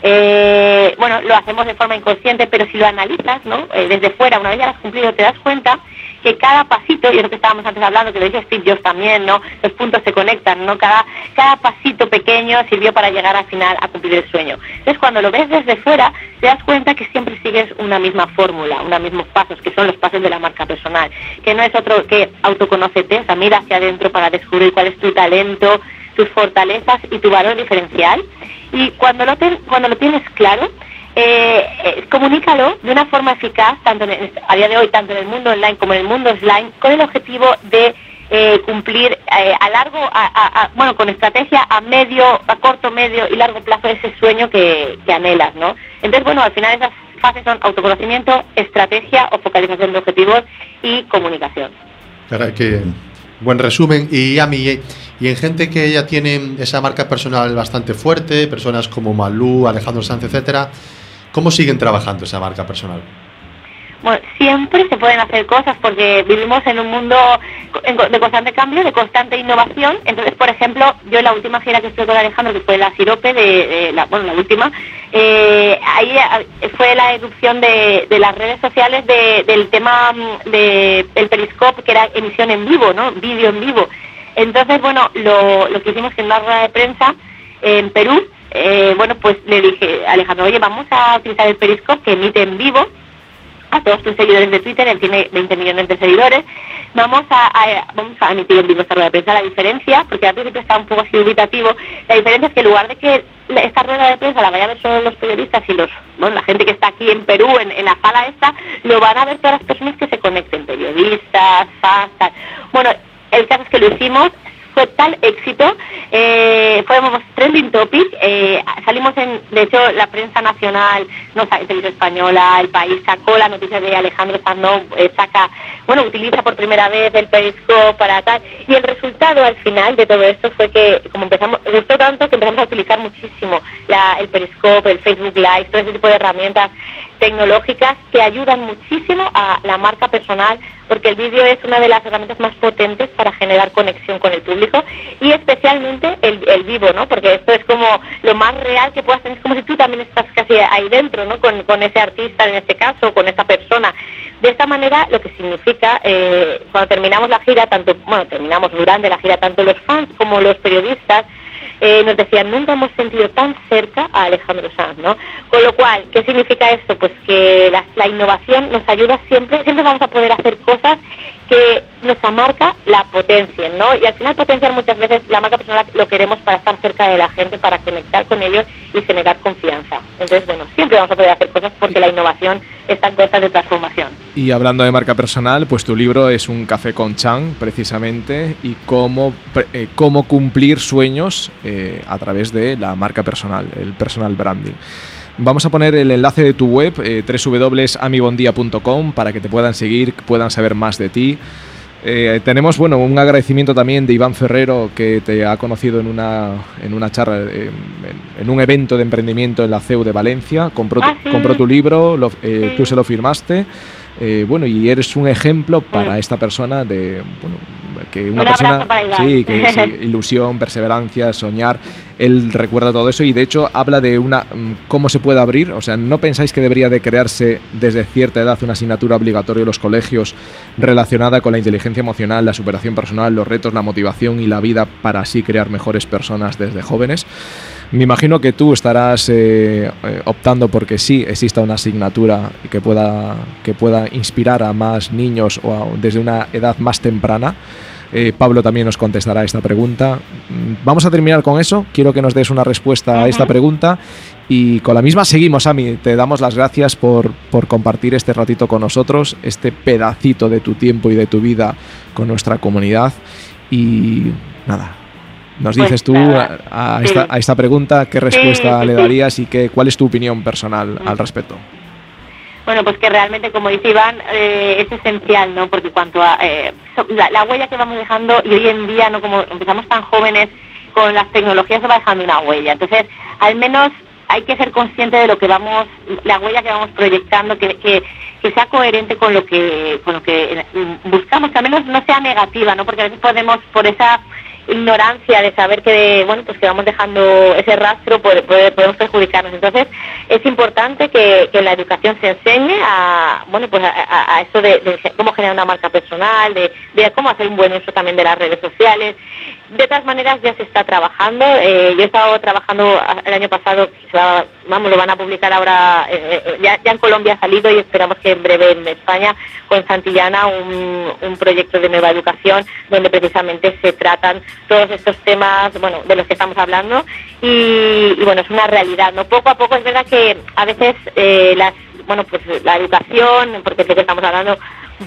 eh, bueno, lo hacemos de forma inconsciente, pero si lo analizas ¿no? desde fuera, una vez ya lo has cumplido, te das cuenta que cada pasito, y es lo que estábamos antes hablando, que lo dice Steve Jobs también, ¿no? Los puntos se conectan, ¿no? Cada, cada pasito pequeño sirvió para llegar al final a cumplir el sueño. Entonces, cuando lo ves desde fuera, te das cuenta que siempre sigues una misma fórmula, unos mismos pasos, que son los pasos de la marca personal, que no es otro que autoconócete, o sea, mira hacia adentro para descubrir cuál es tu talento, tus fortalezas y tu valor diferencial. Y cuando lo tienes claro, eh, eh, comunícalo de una forma eficaz, tanto a día de hoy, tanto en el mundo online como en el mundo offline, con el objetivo de eh, cumplir a largo, a, bueno, con estrategia a medio, a corto, medio y largo plazo ese sueño que, anhelas, ¿no? Entonces, bueno, al final esas fases son autoconocimiento, estrategia o focalización de objetivos y comunicación. Que buen resumen. Y a mí, y en gente que ya tiene esa marca personal bastante fuerte, personas como Malú, Alejandro Sánchez, etcétera, ¿Cómo siguen trabajando esa marca personal? Bueno, siempre se pueden hacer cosas porque vivimos en un mundo de constante cambio, de constante innovación. Entonces, por ejemplo, yo en la última gira que estuve con Alejandro, que fue la Sirope, de, la, bueno, la última, eh, ahí eh, fue la erupción de, las redes sociales del tema mm, del de, Periscope, que era emisión en vivo, ¿no? Vídeo en vivo. Entonces, bueno, lo, lo que hicimos en una rueda de prensa en Perú, eh, bueno, pues le dije, Alejandro, oye, vamos a utilizar el Periscope que emite en vivo a todos tus seguidores de Twitter, él tiene 20 millones de seguidores, vamos a, vamos a emitir en vivo esta rueda de prensa. La diferencia, porque al principio está un poco así dubitativo, la diferencia es que en lugar de que esta rueda de prensa la vayan a ver solo los periodistas y los, bueno, la gente que está aquí en Perú, en, la sala esta, lo van a ver todas las personas que se conecten, periodistas, fans, tal. Bueno, el caso es que lo hicimos, fue tal éxito, eh, fuimos trending topic, eh, salimos en, de hecho, la prensa nacional, no televisión española, el país sacó la noticia de Alejandro Sandoz, eh, saca, bueno, utiliza por primera vez el Periscope para tal, y el resultado al final de todo esto fue que, como empezamos, gustó tanto que empezamos a utilizar muchísimo el Periscope, el Facebook Live, todo ese tipo de herramientas tecnológicas que ayudan muchísimo a la marca personal porque el vídeo es una de las herramientas más potentes para generar conexión con el público y especialmente el, vivo, ¿no? Porque esto es como lo más real que puedas tener, es como si tú también estás casi ahí dentro, ¿no? Con, con ese artista en este caso, con esa persona. De esta manera, lo que significa, eh, cuando terminamos la gira, tanto, bueno, terminamos durante la gira, tanto los fans como los periodistas, eh, nos decían, nunca hemos sentido tan cerca a Alejandro Sanz, ¿no? Con lo cual, ¿qué significa esto? Pues que la, la innovación nos ayuda siempre, siempre vamos a poder hacer cosas que nuestra marca la potencien, ¿no? Y al final potenciar muchas veces la marca personal lo queremos para estar cerca de la gente, para conectar con ellos y generar confianza. Entonces, bueno, siempre vamos a poder hacer cosas porque la innovación está en cosas de transformación. Y hablando de marca personal, pues tu libro es un café con Chang, precisamente, y cómo, eh, cómo cumplir sueños eh, a través de la marca personal, el personal branding. Vamos a poner el enlace de tu web, eh, www.amibondia.com, para que te puedan seguir, puedan saber más de ti. Eh, tenemos bueno, un agradecimiento también de Iván Ferrero, que te ha conocido en una, en una charla, eh, en, un evento de emprendimiento en la CEU de Valencia. Compró, ah, tu libro, tú se lo firmaste. bueno, y eres un ejemplo para esta persona de, bueno, que una persona sí, que ilusión, perseverancia, soñar, él recuerda todo eso y de hecho habla de una mm, cómo se puede abrir, o sea, no pensáis que debería de crearse desde cierta edad una asignatura obligatoria en los colegios relacionada con la inteligencia emocional, la superación personal, los retos, la motivación y la vida para así crear mejores personas desde jóvenes. Me imagino que tú estarás eh, eh, optando porque sí exista una asignatura que pueda, que pueda inspirar a más niños o desde una edad más temprana. Eh, Pablo también nos contestará esta pregunta. Mm, vamos a terminar con eso. Quiero que nos des una respuesta a esta pregunta. Y con la misma seguimos, Ami. Te damos las gracias por, por compartir este ratito con nosotros, este pedacito de tu tiempo y de tu vida con nuestra comunidad. Y nada, nos dices pues, tú a, esta, pregunta qué respuesta le darías y qué, cuál es tu opinión personal al respecto. Bueno, pues que realmente, como dice Iván, eh, es esencial, ¿no? Porque cuanto a eh, la, huella que vamos dejando y hoy en día, no como empezamos tan jóvenes con las tecnologías, se va dejando una huella. Entonces, al menos hay que ser consciente de lo que vamos, la huella que vamos proyectando, que, que, que sea coherente con lo que, con lo que buscamos, que al menos no sea negativa, ¿no? Porque a veces podemos, por esa ignorancia de saber que bueno pues que vamos dejando ese rastro podemos perjudicarnos. Entonces es importante que, que la educación se enseñe a bueno pues a, eso de, cómo generar una marca personal de, de, cómo hacer un buen uso también de las redes sociales de todas maneras ya se está trabajando eh, yo he estado trabajando el año pasado vamos lo van a publicar ahora eh, eh, ya, en Colombia ha salido y esperamos que en breve en España con Santillana un, proyecto de nueva educación donde precisamente se tratan todos estos temas, bueno, de los que estamos hablando y, bueno, es una realidad, ¿no? Poco a poco es verdad que a veces bueno, pues la educación, porque es lo que estamos hablando,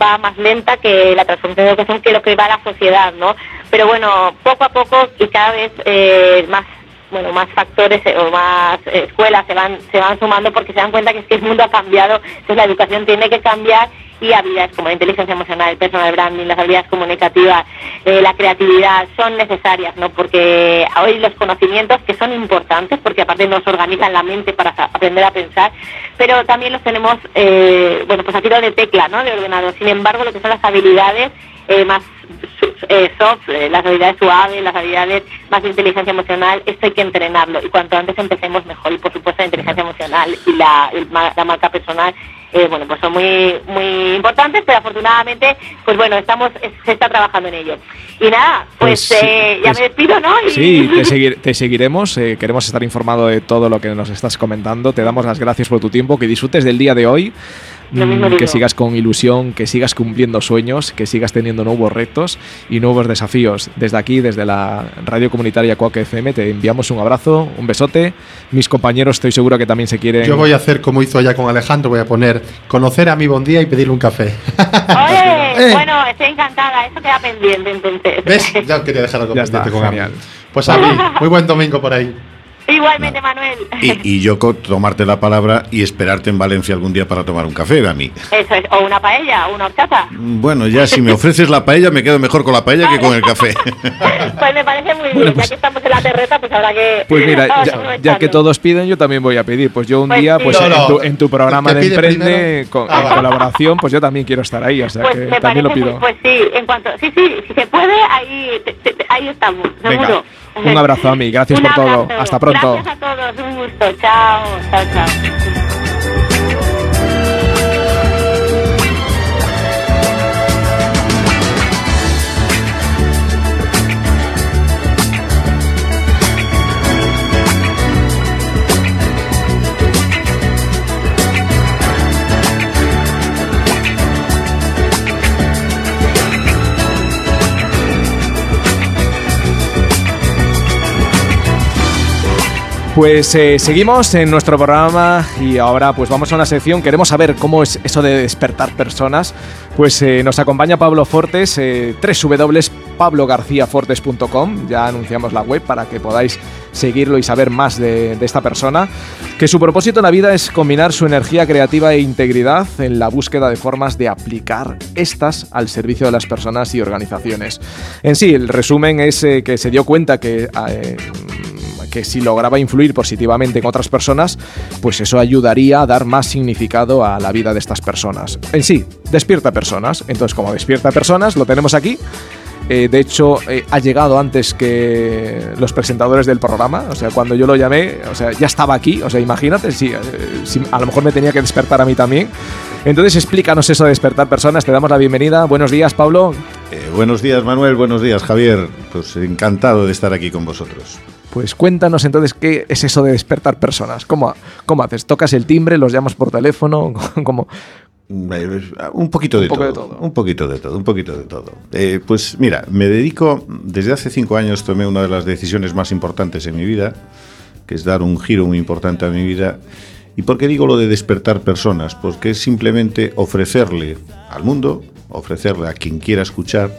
va más lenta que la transformación de educación que lo que va a la sociedad, ¿no? Pero bueno, poco a poco y cada vez eh, más bueno más factores eh, o más escuelas se van se van sumando porque se dan cuenta que es que el mundo ha cambiado entonces la educación tiene que cambiar y habilidades como la inteligencia emocional, el personal branding, las habilidades comunicativas, eh, la creatividad, son necesarias, ¿no? Porque hoy los conocimientos que son importantes, porque aparte nos organizan la mente para aprender a pensar, pero también los tenemos, eh, bueno, pues a tiro de tecla, ¿no? De ordenador. Sin embargo, lo que son las habilidades eh, más soft, las habilidades suaves, las habilidades más de inteligencia emocional, esto hay que entrenarlo y cuanto antes empecemos mejor y por supuesto la inteligencia emocional y la, la marca personal eh, bueno, pues son muy, muy importantes, pero afortunadamente, pues bueno, estamos, se está trabajando en ello. Y nada, pues, pues eh, ya me despido, ¿no? Sí, te, seguiremos, eh, queremos estar informado de todo lo que nos estás comentando, te damos las gracias por tu tiempo, que disfrutes del día de hoy. Mm, que sigas con ilusión, que sigas cumpliendo sueños, que sigas teniendo nuevos retos y nuevos desafíos. Desde aquí, desde la radio comunitaria Coac FM, te enviamos un abrazo, un besote. Mis compañeros estoy seguro que también se quieren... Yo voy a hacer como hizo allá con Alejandro, voy a poner conocer a mi buen día y pedirle un café. Oye, bueno, estoy encantada, eso queda pendiente entonces. ¿Ves? Ya quería dejarlo pendiente con Genial. Pues a mí, muy buen domingo por ahí. Igualmente, Manuel. Y, yo tomarte la palabra y esperarte en Valencia algún día para tomar un café, a mí. Eso es, o una paella, o una horchata. Bueno, ya si me ofreces la paella, me quedo mejor con la paella que con el café. pues me parece muy bien, ya pues que estamos en la terreta, pues habrá que... Pues mira, ya, que todos piden, yo también voy a pedir. Pues yo un pues día, pues en, tu, programa de Emprende, con, ah, colaboración, pues yo también quiero estar ahí, o sea pues que también lo pido. pues sí, en cuanto... Sí, sí, si se puede, ahí, ahí estamos, seguro. Un abrazo a mí, gracias por todo. Hasta pronto. Gracias a todos, un gusto. Chao, chao, chao. Pues eh, seguimos en nuestro programa y ahora pues vamos a una sección. Queremos saber cómo es eso de despertar personas. Pues eh, nos acompaña Pablo Fortes, eh, www.pablogarciafortes.com. Ya anunciamos la web para que podáis seguirlo y saber más de, de, esta persona. Que su propósito en la vida es combinar su energía creativa e integridad en la búsqueda de formas de aplicar estas al servicio de las personas y organizaciones. En sí, el resumen es que se dio cuenta que que si lograba influir positivamente en otras personas, pues eso ayudaría a dar más significado a la vida de estas personas. En sí, despierta personas. Entonces, como despierta personas, lo tenemos aquí. Eh, de hecho, eh, ha llegado antes que los presentadores del programa. O sea, cuando yo lo llamé, o sea, ya estaba aquí. O sea, imagínate, si, eh, si a lo mejor me tenía que despertar a mí también. Entonces, explícanos eso de despertar personas. Te damos la bienvenida. Buenos días, Pablo. Buenos días, Manuel. Buenos días, Javier. Pues encantado de estar aquí con vosotros. Pues cuéntanos entonces qué es eso de despertar personas. ¿Cómo, cómo haces? ¿Tocas el timbre? ¿Los llamas por teléfono? ¿Cómo? Eh, Un poquito, de, Un todo, de todo. Un poquito de todo, un poquito de todo. Eh, pues mira, me dedico, desde hace cinco años tomé una de las decisiones más importantes en mi vida, que es dar un giro muy importante a mi vida. ¿Y por qué digo lo de despertar personas? Porque es simplemente ofrecerle al mundo, ofrecerle a quien quiera escuchar,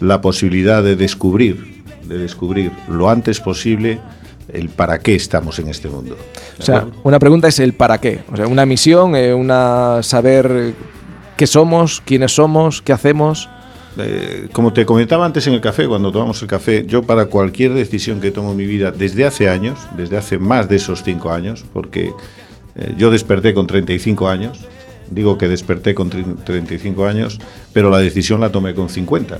la posibilidad de descubrir, de descubrir lo antes posible el para qué estamos en este mundo. O sea, una pregunta es el para qué. O sea, una misión, eh, una saber qué somos, quiénes somos, qué hacemos. Eh, como te comentaba antes en el café, cuando tomamos el café, yo para cualquier decisión que tomo en mi vida, desde hace años, desde hace más de esos cinco años, porque eh, yo desperté con 35 años, digo que desperté con tre- 35 años, pero la decisión la tomé con 50.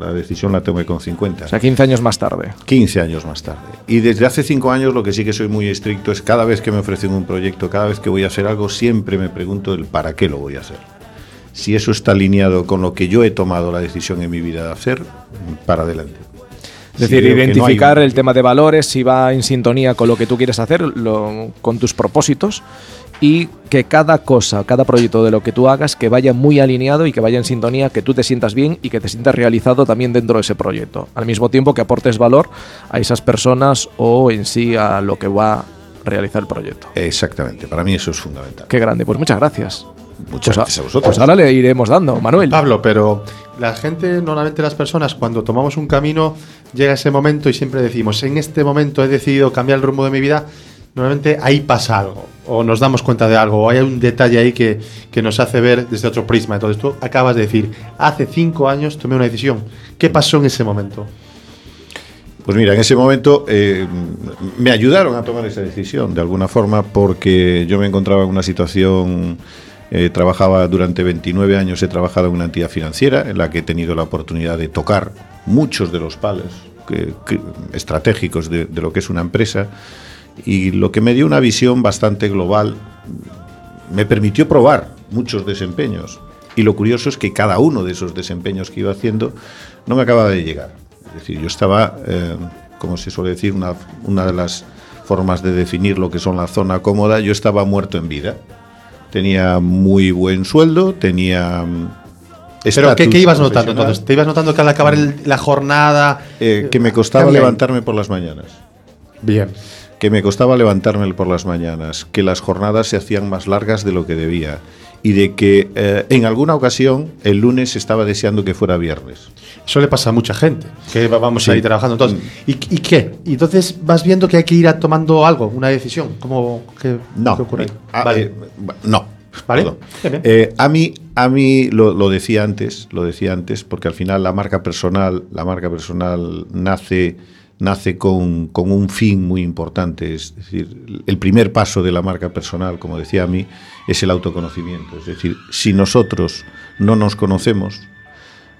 La decisión la tomé con 50. O sea, 15 años más tarde. 15 años más tarde. Y desde hace 5 años lo que sí que soy muy estricto es cada vez que me ofrecen un proyecto, cada vez que voy a hacer algo, siempre me pregunto el para qué lo voy a hacer. Si eso está alineado con lo que yo he tomado la decisión en mi vida de hacer, para adelante. Es decir, no hay identificar el tema de valores, si va en sintonía con lo que tú quieres hacer, lo- con tus propósitos, y que cada cosa, cada proyecto de lo que tú hagas, que vaya muy alineado y que vaya en sintonía, que tú te sientas bien y que te sientas realizado también dentro de ese proyecto. Al mismo tiempo que aportes valor a esas personas o en sí a lo que va a realizar el proyecto. Exactamente, para mí eso es fundamental. Qué grande, pues muchas gracias. Muchas Pues gracias a a- vosotros. Pues ahora le iremos dando, Manuel. Pablo, pero la gente, normalmente las personas, cuando tomamos un camino, llega ese momento y siempre decimos, en este momento he decidido cambiar el rumbo de mi vida, normalmente ahí pasa algo, o nos damos cuenta de algo, o hay un detalle ahí que, que nos hace ver desde otro prisma. Entonces tú acabas de decir, hace cinco años tomé una decisión. ¿Qué pasó en ese momento? Pues mira, en ese momento eh, me ayudaron a tomar esa decisión de alguna forma porque yo me encontraba en una situación, eh, trabajaba durante 29 años, he trabajado en una entidad financiera en la que he tenido la oportunidad de tocar muchos de los palos que- estratégicos de lo que es una empresa y lo que me dio una visión bastante global me permitió probar muchos desempeños. Y lo curioso es que cada uno de esos desempeños que iba haciendo no me acababa de llegar. Es decir, yo estaba, eh, como se suele decir, una, una de las formas de definir lo que son la zona cómoda, yo estaba muerto en vida. Tenía muy buen sueldo, tenía... mm, ¿Pero qué, qué ibas notando entonces? ¿Te ibas notando que al acabar el- la jornada... eh, que me costaba levantarme por las mañanas. Bien. Que me costaba levantarme por las mañanas, que las jornadas se hacían más largas de lo que debía y de que eh, en alguna ocasión el lunes estaba deseando que fuera viernes. Eso le pasa a mucha gente, que va- vamos Sí. a ir trabajando. Entonces, ¿y, y qué? Y entonces vas viendo que hay que ir a tomando algo, una decisión. ¿Cómo qué, No, qué ocurre ahí? ah, Vale. eh, no. Vale. Eh, a mí, a mí lo, lo decía antes, lo decía antes, porque al final la marca personal, la marca personal nace, nace con, con un fin muy importante. Es decir, el primer paso de la marca personal, como decía a mí, es el autoconocimiento. Es decir, si nosotros no nos conocemos,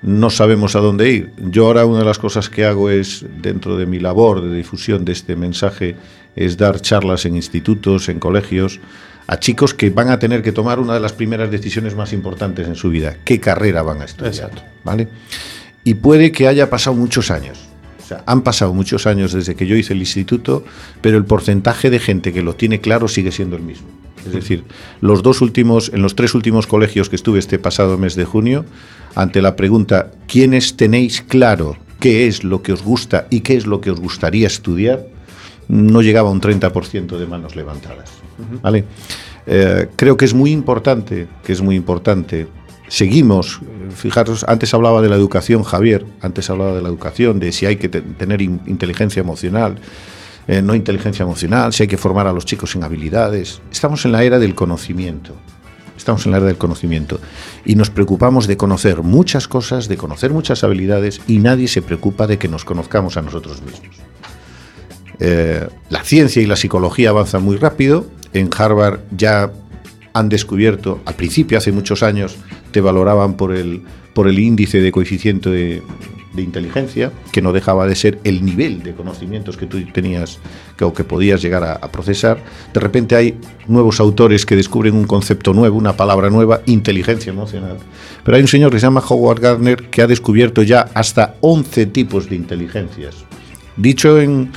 no sabemos a dónde ir. Yo ahora una de las cosas que hago es, dentro de mi labor de difusión de este mensaje, es dar charlas en institutos, en colegios, a chicos que van a tener que tomar una de las primeras decisiones más importantes en su vida. ¿Qué carrera van a estudiar? Exacto. ¿Vale? Y puede que haya pasado muchos años. Sea, han pasado muchos años desde que yo hice el instituto, pero el porcentaje de gente que lo tiene claro sigue siendo el mismo. Es decir, los dos últimos, en los tres últimos colegios que estuve este pasado mes de junio, ante la pregunta ¿quiénes tenéis claro qué es lo que os gusta y qué es lo que os gustaría estudiar? no llegaba a un 30% de manos levantadas. ¿vale? Eh, creo que es muy importante, que es muy importante. Seguimos, fijaros, antes hablaba de la educación, Javier, antes hablaba de la educación, de si hay que te- tener in- inteligencia emocional, eh, no inteligencia emocional, si hay que formar a los chicos en habilidades. Estamos en la era del conocimiento. Estamos en la era del conocimiento y nos preocupamos de conocer muchas cosas, de conocer muchas habilidades y nadie se preocupa de que nos conozcamos a nosotros mismos. Eh, la ciencia y la psicología avanzan muy rápido. En Harvard ya han descubierto, al principio, hace muchos años, te valoraban por el, por el índice de coeficiente de, inteligencia, que no dejaba de ser el nivel de conocimientos que tú tenías que, o que podías llegar a, a procesar. De repente hay nuevos autores que descubren un concepto nuevo, una palabra nueva, inteligencia emocional. Pero hay un señor que se llama Howard Gardner que ha descubierto ya hasta 11 tipos de inteligencias. Dicho en,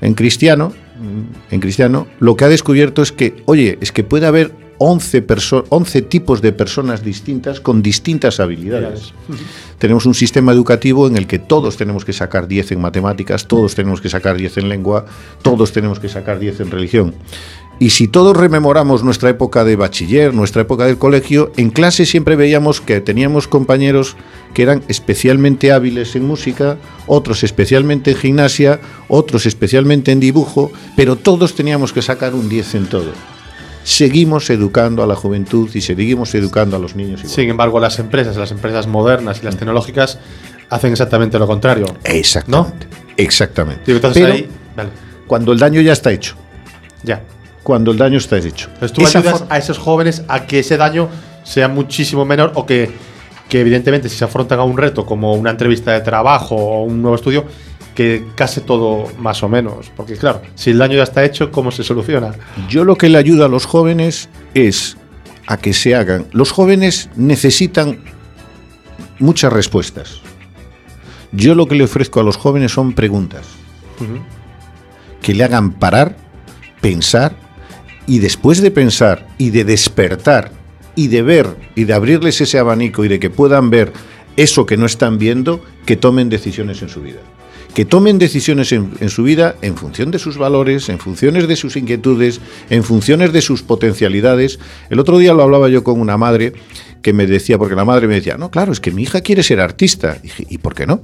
en cristiano, en cristiano, lo que ha descubierto es que, oye, es que puede haber 11, 11 tipos de personas distintas con distintas habilidades. Tenemos un sistema educativo en el que todos tenemos que sacar 10 en matemáticas, todos tenemos que sacar 10 en lengua, todos tenemos que sacar 10 en religión. Y si todos rememoramos nuestra época de bachiller, nuestra época del colegio, en clase siempre veíamos que teníamos compañeros que eran especialmente hábiles en música, otros especialmente en gimnasia, otros especialmente en dibujo, pero todos teníamos que sacar un 10 en todo. Seguimos educando a la juventud y seguimos educando a los niños. Igual. Sin embargo, las empresas, las empresas modernas y las tecnológicas hacen exactamente lo contrario. Exactamente. ¿No? Exactamente. Entonces Pero ahí, vale, cuando el daño ya está hecho, ya. cuando el daño está hecho. Entonces tú Esa ayudas a esos jóvenes a que ese daño sea muchísimo menor o que, que evidentemente si se afrontan a un reto como una entrevista de trabajo o un nuevo estudio, que case todo más o menos. Porque claro, si el daño ya está hecho, ¿cómo se soluciona? Yo lo que le ayudo a los jóvenes es a que se hagan. Los jóvenes necesitan muchas respuestas. Yo lo que le ofrezco a los jóvenes son preguntas que le hagan parar, pensar y después de pensar y de despertar y de ver y de abrirles ese abanico y de que puedan ver eso que no están viendo, que tomen decisiones en su vida. Que tomen decisiones en, su vida en función de sus valores, en funciones de sus inquietudes, en funciones de sus potencialidades. El otro día lo hablaba yo con una madre que me decía, porque la madre me decía, no, claro, es que mi hija quiere ser artista. Y dije, ¿y por qué no?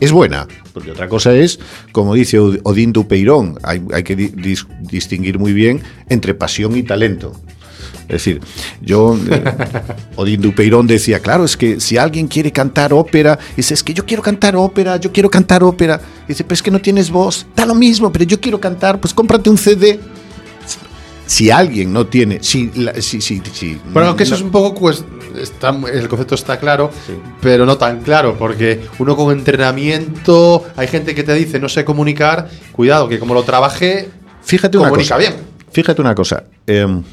es buena. Porque otra cosa es, como dice Od- Odín Dupeirón, hay, que di- dis- distinguir muy bien entre pasión y talento. Es decir, yo, eh, Odín Dupeirón decía, claro, es que si alguien quiere cantar ópera, dice, es que yo quiero cantar ópera, yo quiero cantar ópera. Dice, pero es que no tienes voz, da lo mismo, pero yo quiero cantar, pues cómprate un CD. Si alguien no tiene, si, la- si, si, si- Bueno, aunque eso no- es un poco, pues, está, el concepto está claro, pero no tan claro, porque uno con entrenamiento, hay gente que te dice no sé comunicar, cuidado, que como lo trabaje, Fíjate una comunica cosa. bien. Fíjate una cosa. em,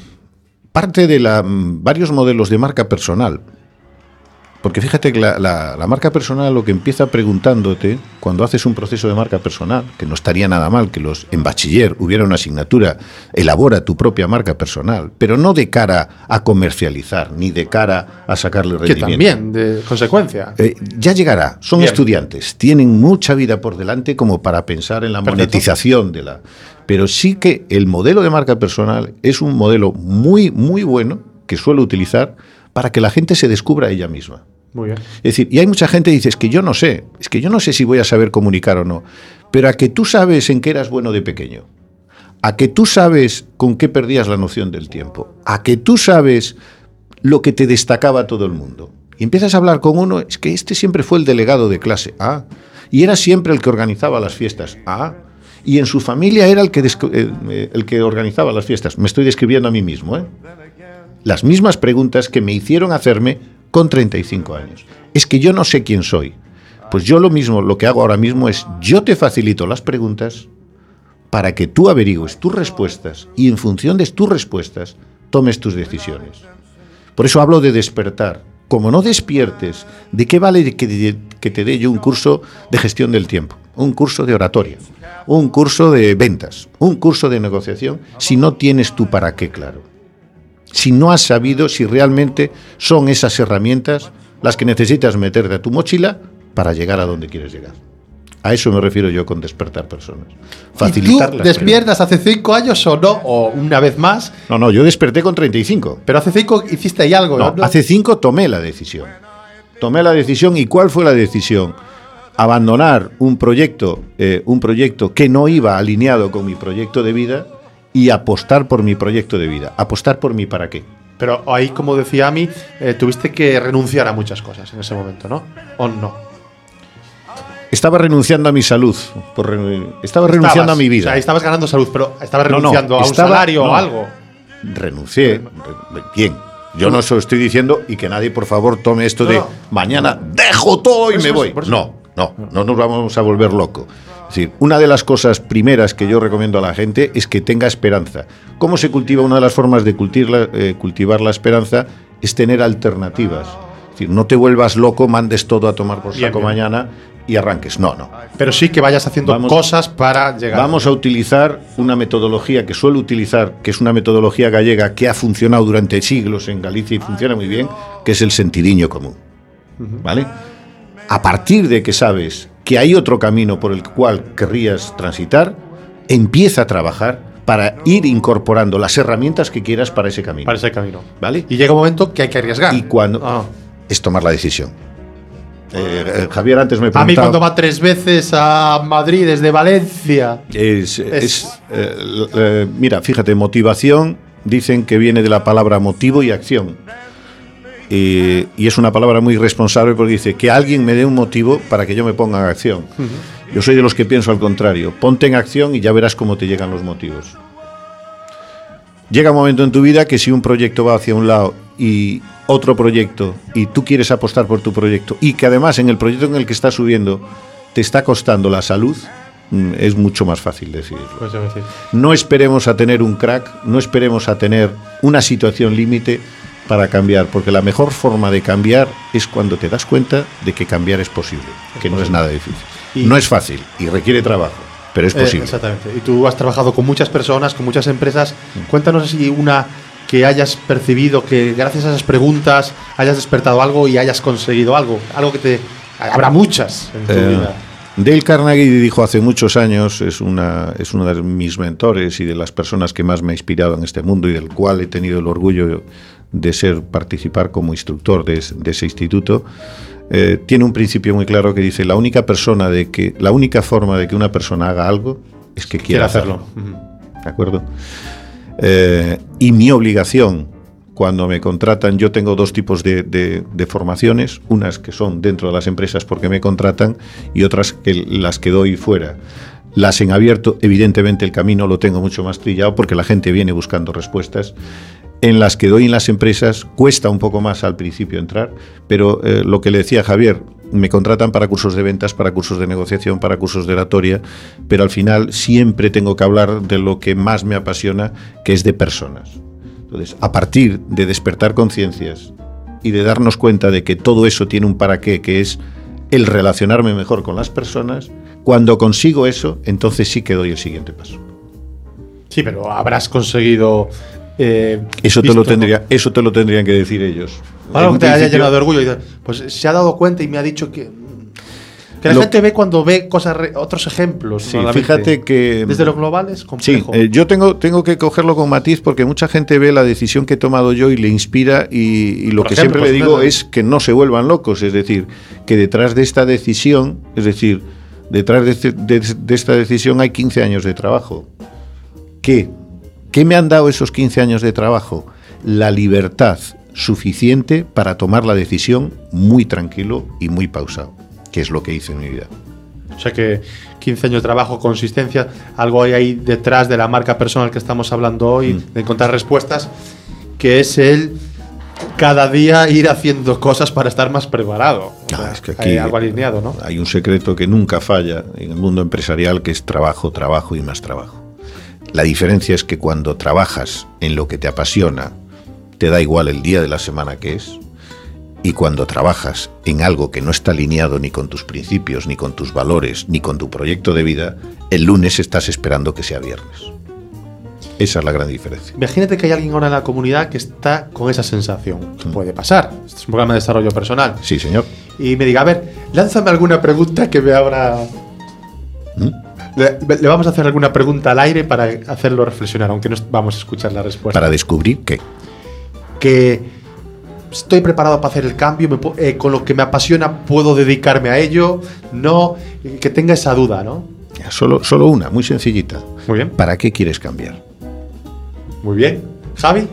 parte de la, mm, varios modelos de marca personal. Porque fíjate que la, la- la marca personal lo que empieza preguntándote cuando haces un proceso de marca personal, que no estaría nada mal que los en bachiller hubiera una asignatura, elabora tu propia marca personal, pero no de cara a comercializar, ni de cara a sacarle Que rendimiento. también, de consecuencia. Eh, ya llegará, son Bien. estudiantes, tienen mucha vida por delante como para pensar en la monetización de la... Pero sí que el modelo de marca personal es un modelo muy, muy bueno que suelo utilizar para que la gente se descubra ella misma. Muy bien. Es decir, y hay mucha gente que dice, es que yo no sé, es que yo no sé si voy a saber comunicar o no, pero a que tú sabes en qué eras bueno de pequeño, a que tú sabes con qué perdías la noción del tiempo, a que tú sabes lo que te destacaba a todo el mundo. Y empiezas a hablar con uno, es que este siempre fue el delegado de clase, ah, y era siempre el que organizaba las fiestas, ah, y en su familia era el que, eh, eh, el que organizaba las fiestas. Me estoy describiendo a mí mismo, ¿eh? las mismas preguntas que me hicieron hacerme con 35 años. Es que yo no sé quién soy. Pues yo lo mismo, lo que hago ahora mismo es, yo te facilito las preguntas para que tú averigües tus respuestas y en función de tus respuestas tomes tus decisiones. Por eso hablo de despertar. Como no despiertes, ¿de qué vale que te dé yo un curso de gestión del tiempo? Un curso de oratoria, un curso de ventas, un curso de negociación, si no tienes tu para qué claro? si no has sabido si realmente son esas herramientas las que necesitas meterte a tu mochila para llegar a donde quieres llegar. A eso me refiero yo con despertar personas. ¿Y Facilitar tú despiertas hace cinco años o no? O una vez más. No, no, yo desperté con 35. Pero hace cinco hiciste ahí algo, ¿no? No, hace cinco tomé la decisión. Tomé la decisión y ¿cuál fue la decisión? Abandonar un proyecto, eh, un proyecto que no iba alineado con mi proyecto de vida y apostar por mi proyecto de vida. Apostar por mi para qué. Pero ahí, como decía Ami, eh, tuviste que renunciar a muchas cosas en ese momento, ¿no? ¿O no? Estaba renunciando a mi salud, por re- estaba renunciando a mi O vida. sea, estabas ganando salud, pero estabas No, no, renunciando a un estaba- salario no. o algo. Renuncié, re- bien, Yo no eso estoy diciendo y que nadie, por favor, tome esto No, de no. mañana dejo todo y eso, me voy. No, no, no nos vamos a volver locos. Es decir, una de las cosas primeras que yo recomiendo a la gente es que tenga esperanza. ¿Cómo se cultiva? Una de las formas de cultivar la, eh, cultivar la esperanza es tener alternativas. Es decir, no te vuelvas loco, mandes todo a tomar por Bien, saco bien. mañana y arranques. No, no. Pero sí que vayas haciendo Vamos- cosas para llegar. Vamos a utilizar una metodología que suelo utilizar, que es una metodología gallega que ha funcionado durante siglos en Galicia y funciona muy bien, que es el sentidiño común. ¿Vale? A partir de que sabes que hay otro camino por el cual querrías transitar, empieza a trabajar para ir incorporando las herramientas que quieras para ese camino. para ese camino. ¿Vale? Y llega un momento que hay que arriesgar. Y cuando Ah. es tomar la decisión. Eh, eh, Javier antes me A mí preguntaba cuando va tres veces a Madrid desde Valencia. Es, Es- es, eh, l- eh, mira, fíjate, motivación dicen que viene de la palabra motivo y acción. Eh, y es una palabra muy responsable porque dice que alguien me dé un motivo para que yo me ponga en acción. Yo soy de los que pienso al contrario. Ponte en acción y ya verás cómo te llegan los motivos. Llega un momento en tu vida que si un proyecto va hacia un lado y otro proyecto y tú quieres apostar por tu proyecto y que además en el proyecto en el que estás subiendo te está costando la salud, mm, es mucho más fácil decidirlo. Pues No esperemos a tener un crack, no esperemos a tener una situación límite para cambiar, porque la mejor forma de cambiar es cuando te das cuenta de que cambiar es posible, que no es nada difícil. Y- no es fácil y requiere trabajo, pero es eh, posible. exactamente. Y tú has trabajado con muchas personas, con muchas empresas. Cuéntanos si una que hayas percibido que gracias a esas preguntas hayas despertado algo y hayas conseguido algo. Algo que te. Habrá muchas en tu Eh, vida. Dale Carnegie dijo hace muchos años, es, una, es uno de mis mentores y de las personas que más me ha inspirado en este mundo y del cual he tenido el orgullo de ser participar como instructor de, es- de ese instituto. eh, tiene un principio muy claro que dice la única persona de que la única forma de que una persona haga algo es que quiera hacerlo. hacerlo. ¿De acuerdo? Eh, y mi obligación, cuando me contratan, yo tengo dos tipos de, de- de formaciones, unas que son dentro de las empresas porque me contratan y otras que las que doy fuera. Las en abierto, evidentemente el camino lo tengo mucho más trillado porque la gente viene buscando respuestas. En las que doy en las empresas cuesta un poco más al principio entrar, pero eh, lo que le decía Javier, me contratan para cursos de ventas, para cursos de negociación, para cursos de oratoria, pero al final siempre tengo que hablar de lo que más me apasiona, que es de personas. Entonces, a partir de despertar conciencias y de darnos cuenta de que todo eso tiene un para qué, que es el relacionarme mejor con las personas, cuando consigo eso, entonces sí que doy el siguiente paso. Sí, pero habrás conseguido. Eh, Eso te, lo tendría, eso te lo tendrían que decir ellos. Algo que te haya llenado de orgullo. y de- Pues se ha dado cuenta y me ha dicho que. Que la Lo- gente ve cuando ve cosas, re- otros ejemplos. Sí, fíjate que... Desde lo global es Sí, complejo. eh, yo tengo, tengo que cogerlo con matiz porque mucha gente ve la decisión que he tomado yo y le inspira y, y lo Por que ejemplo, siempre le digo ejemplo. es que no se vuelvan locos, es decir, que detrás de esta decisión, es decir, detrás de, este- de- de esta decisión hay 15 años de trabajo. ¿Qué? ¿Qué me han dado esos 15 años de trabajo? La libertad suficiente para tomar la decisión muy tranquilo y muy pausado, que es lo que hice en mi vida. O sea que 15 años de trabajo, consistencia, algo hay ahí detrás de la marca personal que estamos hablando hoy, Mm. de encontrar respuestas, que es el cada día ir haciendo cosas para estar más preparado. O Ah, es que hay aquí- algo alineado, ¿no? Hay un secreto que nunca falla en el mundo empresarial, que es trabajo, trabajo y más trabajo. La diferencia es que cuando trabajas en lo que te apasiona, te da igual el día de la semana que es, y cuando trabajas en algo que no está alineado ni con tus principios, ni con tus valores, ni con tu proyecto de vida, el lunes estás esperando que sea viernes. Esa es la gran diferencia. Imagínate que hay alguien ahora en la comunidad que está con esa sensación. Que Puede pasar. Este es un programa de desarrollo personal. Sí, señor. Y me diga, a ver, lánzame alguna pregunta que me abra. ¿Mm? Le, le vamos a hacer alguna pregunta al aire para hacerlo reflexionar, aunque no vamos a escuchar la respuesta. Para descubrir que que estoy preparado para hacer el cambio, me eh, con lo que me apasiona puedo dedicarme a ello, no, que tenga esa duda, ¿no? solo, solo una, muy sencillita. Muy bien, ¿Para qué quieres cambiar? muy bien. Javi,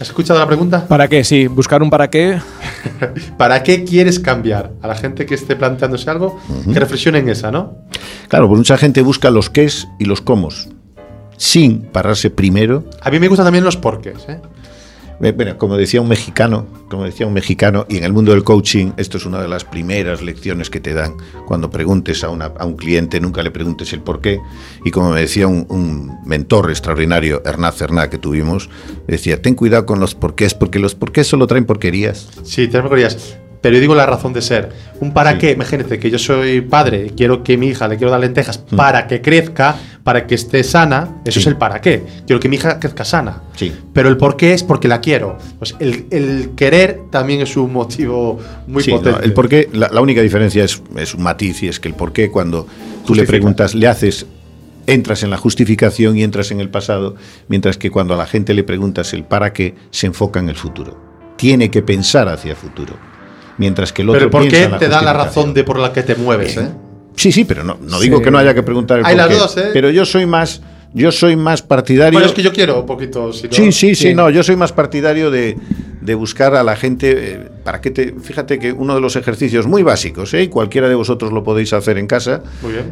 ¿has escuchado la pregunta? ¿Para qué? Sí, buscar un para qué. ¿Para qué quieres cambiar? A la gente que esté planteándose algo, que reflexione en esa, ¿no? Claro, pues mucha gente busca los qués y los cómos, sin pararse primero. A mí me gustan también los porqués, ¿eh? Bueno, como decía un mexicano, como decía un mexicano, y en el mundo del coaching, esto es una de las primeras lecciones que te dan cuando preguntes a, una, a un cliente, nunca le preguntes el por qué. Y como me decía un, un mentor extraordinario, Hernán Cerná, que tuvimos, decía, ten cuidado con los porqués, porque los porqués solo traen porquerías. Sí, traen porquerías pero yo digo la razón de ser. Un para qué, imagínate que yo soy padre, quiero que mi hija le quiero dar lentejas mm. para que crezca, para que esté sana, eso es el para qué. Quiero que mi hija crezca sana. Sí. Pero el por qué es porque la quiero. Pues el, querer también es un motivo muy potente. el por qué, la, única diferencia es, es, un matiz y es que el por qué cuando tú le preguntas, le haces entras en la justificación y entras en el pasado, mientras que cuando a la gente le preguntas el para qué, se enfoca en el futuro. Tiene que pensar hacia el futuro mientras que el otro Pero ¿por qué te da la razón de por la que te mueves? ¿eh? Sí, sí, pero no, no digo que no haya que preguntar el Hay las dos, ¿eh? Pero yo soy más yo soy más partidario. Bueno, es que yo quiero un poquito. sí, sí, sí, no. Yo soy más partidario de, de buscar a la gente. Eh, para que te. Fíjate que uno de los ejercicios muy básicos, ¿eh? y cualquiera de vosotros lo podéis hacer en casa,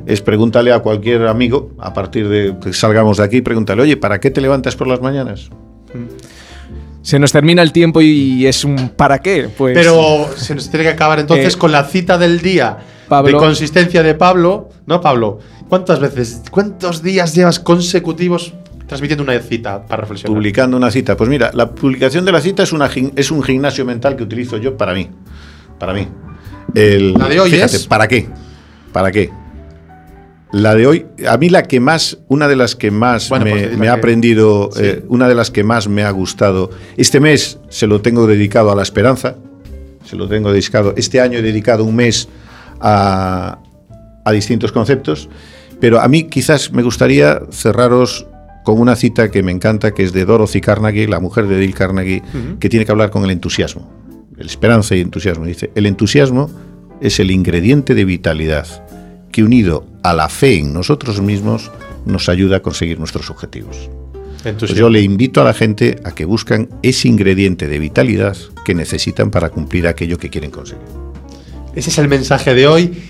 es pregúntale a cualquier amigo, a partir de que salgamos de aquí, pregúntale, oye, ¿para qué te levantas por las mañanas? Mm. Se nos termina el tiempo y es un ¿para qué? Pues Pero se nos tiene que acabar entonces eh, con la cita del día de consistencia de Pablo. ¿No, Pablo? ¿Cuántas veces, cuántos días llevas consecutivos transmitiendo una cita para reflexionar? Publicando una cita. Pues mira, la publicación de la cita es, una, es un gimnasio mental que utilizo yo para mí. Para mí. la de hoy fíjate, ¿para qué? ¿Para qué? La de hoy, a mí la que más, una de las que más me, pues, ha aprendido, eh, una de las que más me ha gustado, este mes se lo tengo dedicado a la esperanza, se lo tengo dedicado, este año he dedicado un mes a, distintos conceptos, pero a mí quizás me gustaría cerraros con una cita que me encanta, que es de Dorothy Carnegie, la mujer de Dale Carnegie, que tiene que hablar con el entusiasmo, el esperanza y entusiasmo. Dice, el entusiasmo es el ingrediente de vitalidad que unido a la fe en nosotros mismos nos ayuda a conseguir nuestros objetivos. Pues yo le invito a la gente a que buscan ese ingrediente de vitalidad que necesitan para cumplir aquello que quieren conseguir. Ese es el mensaje de hoy.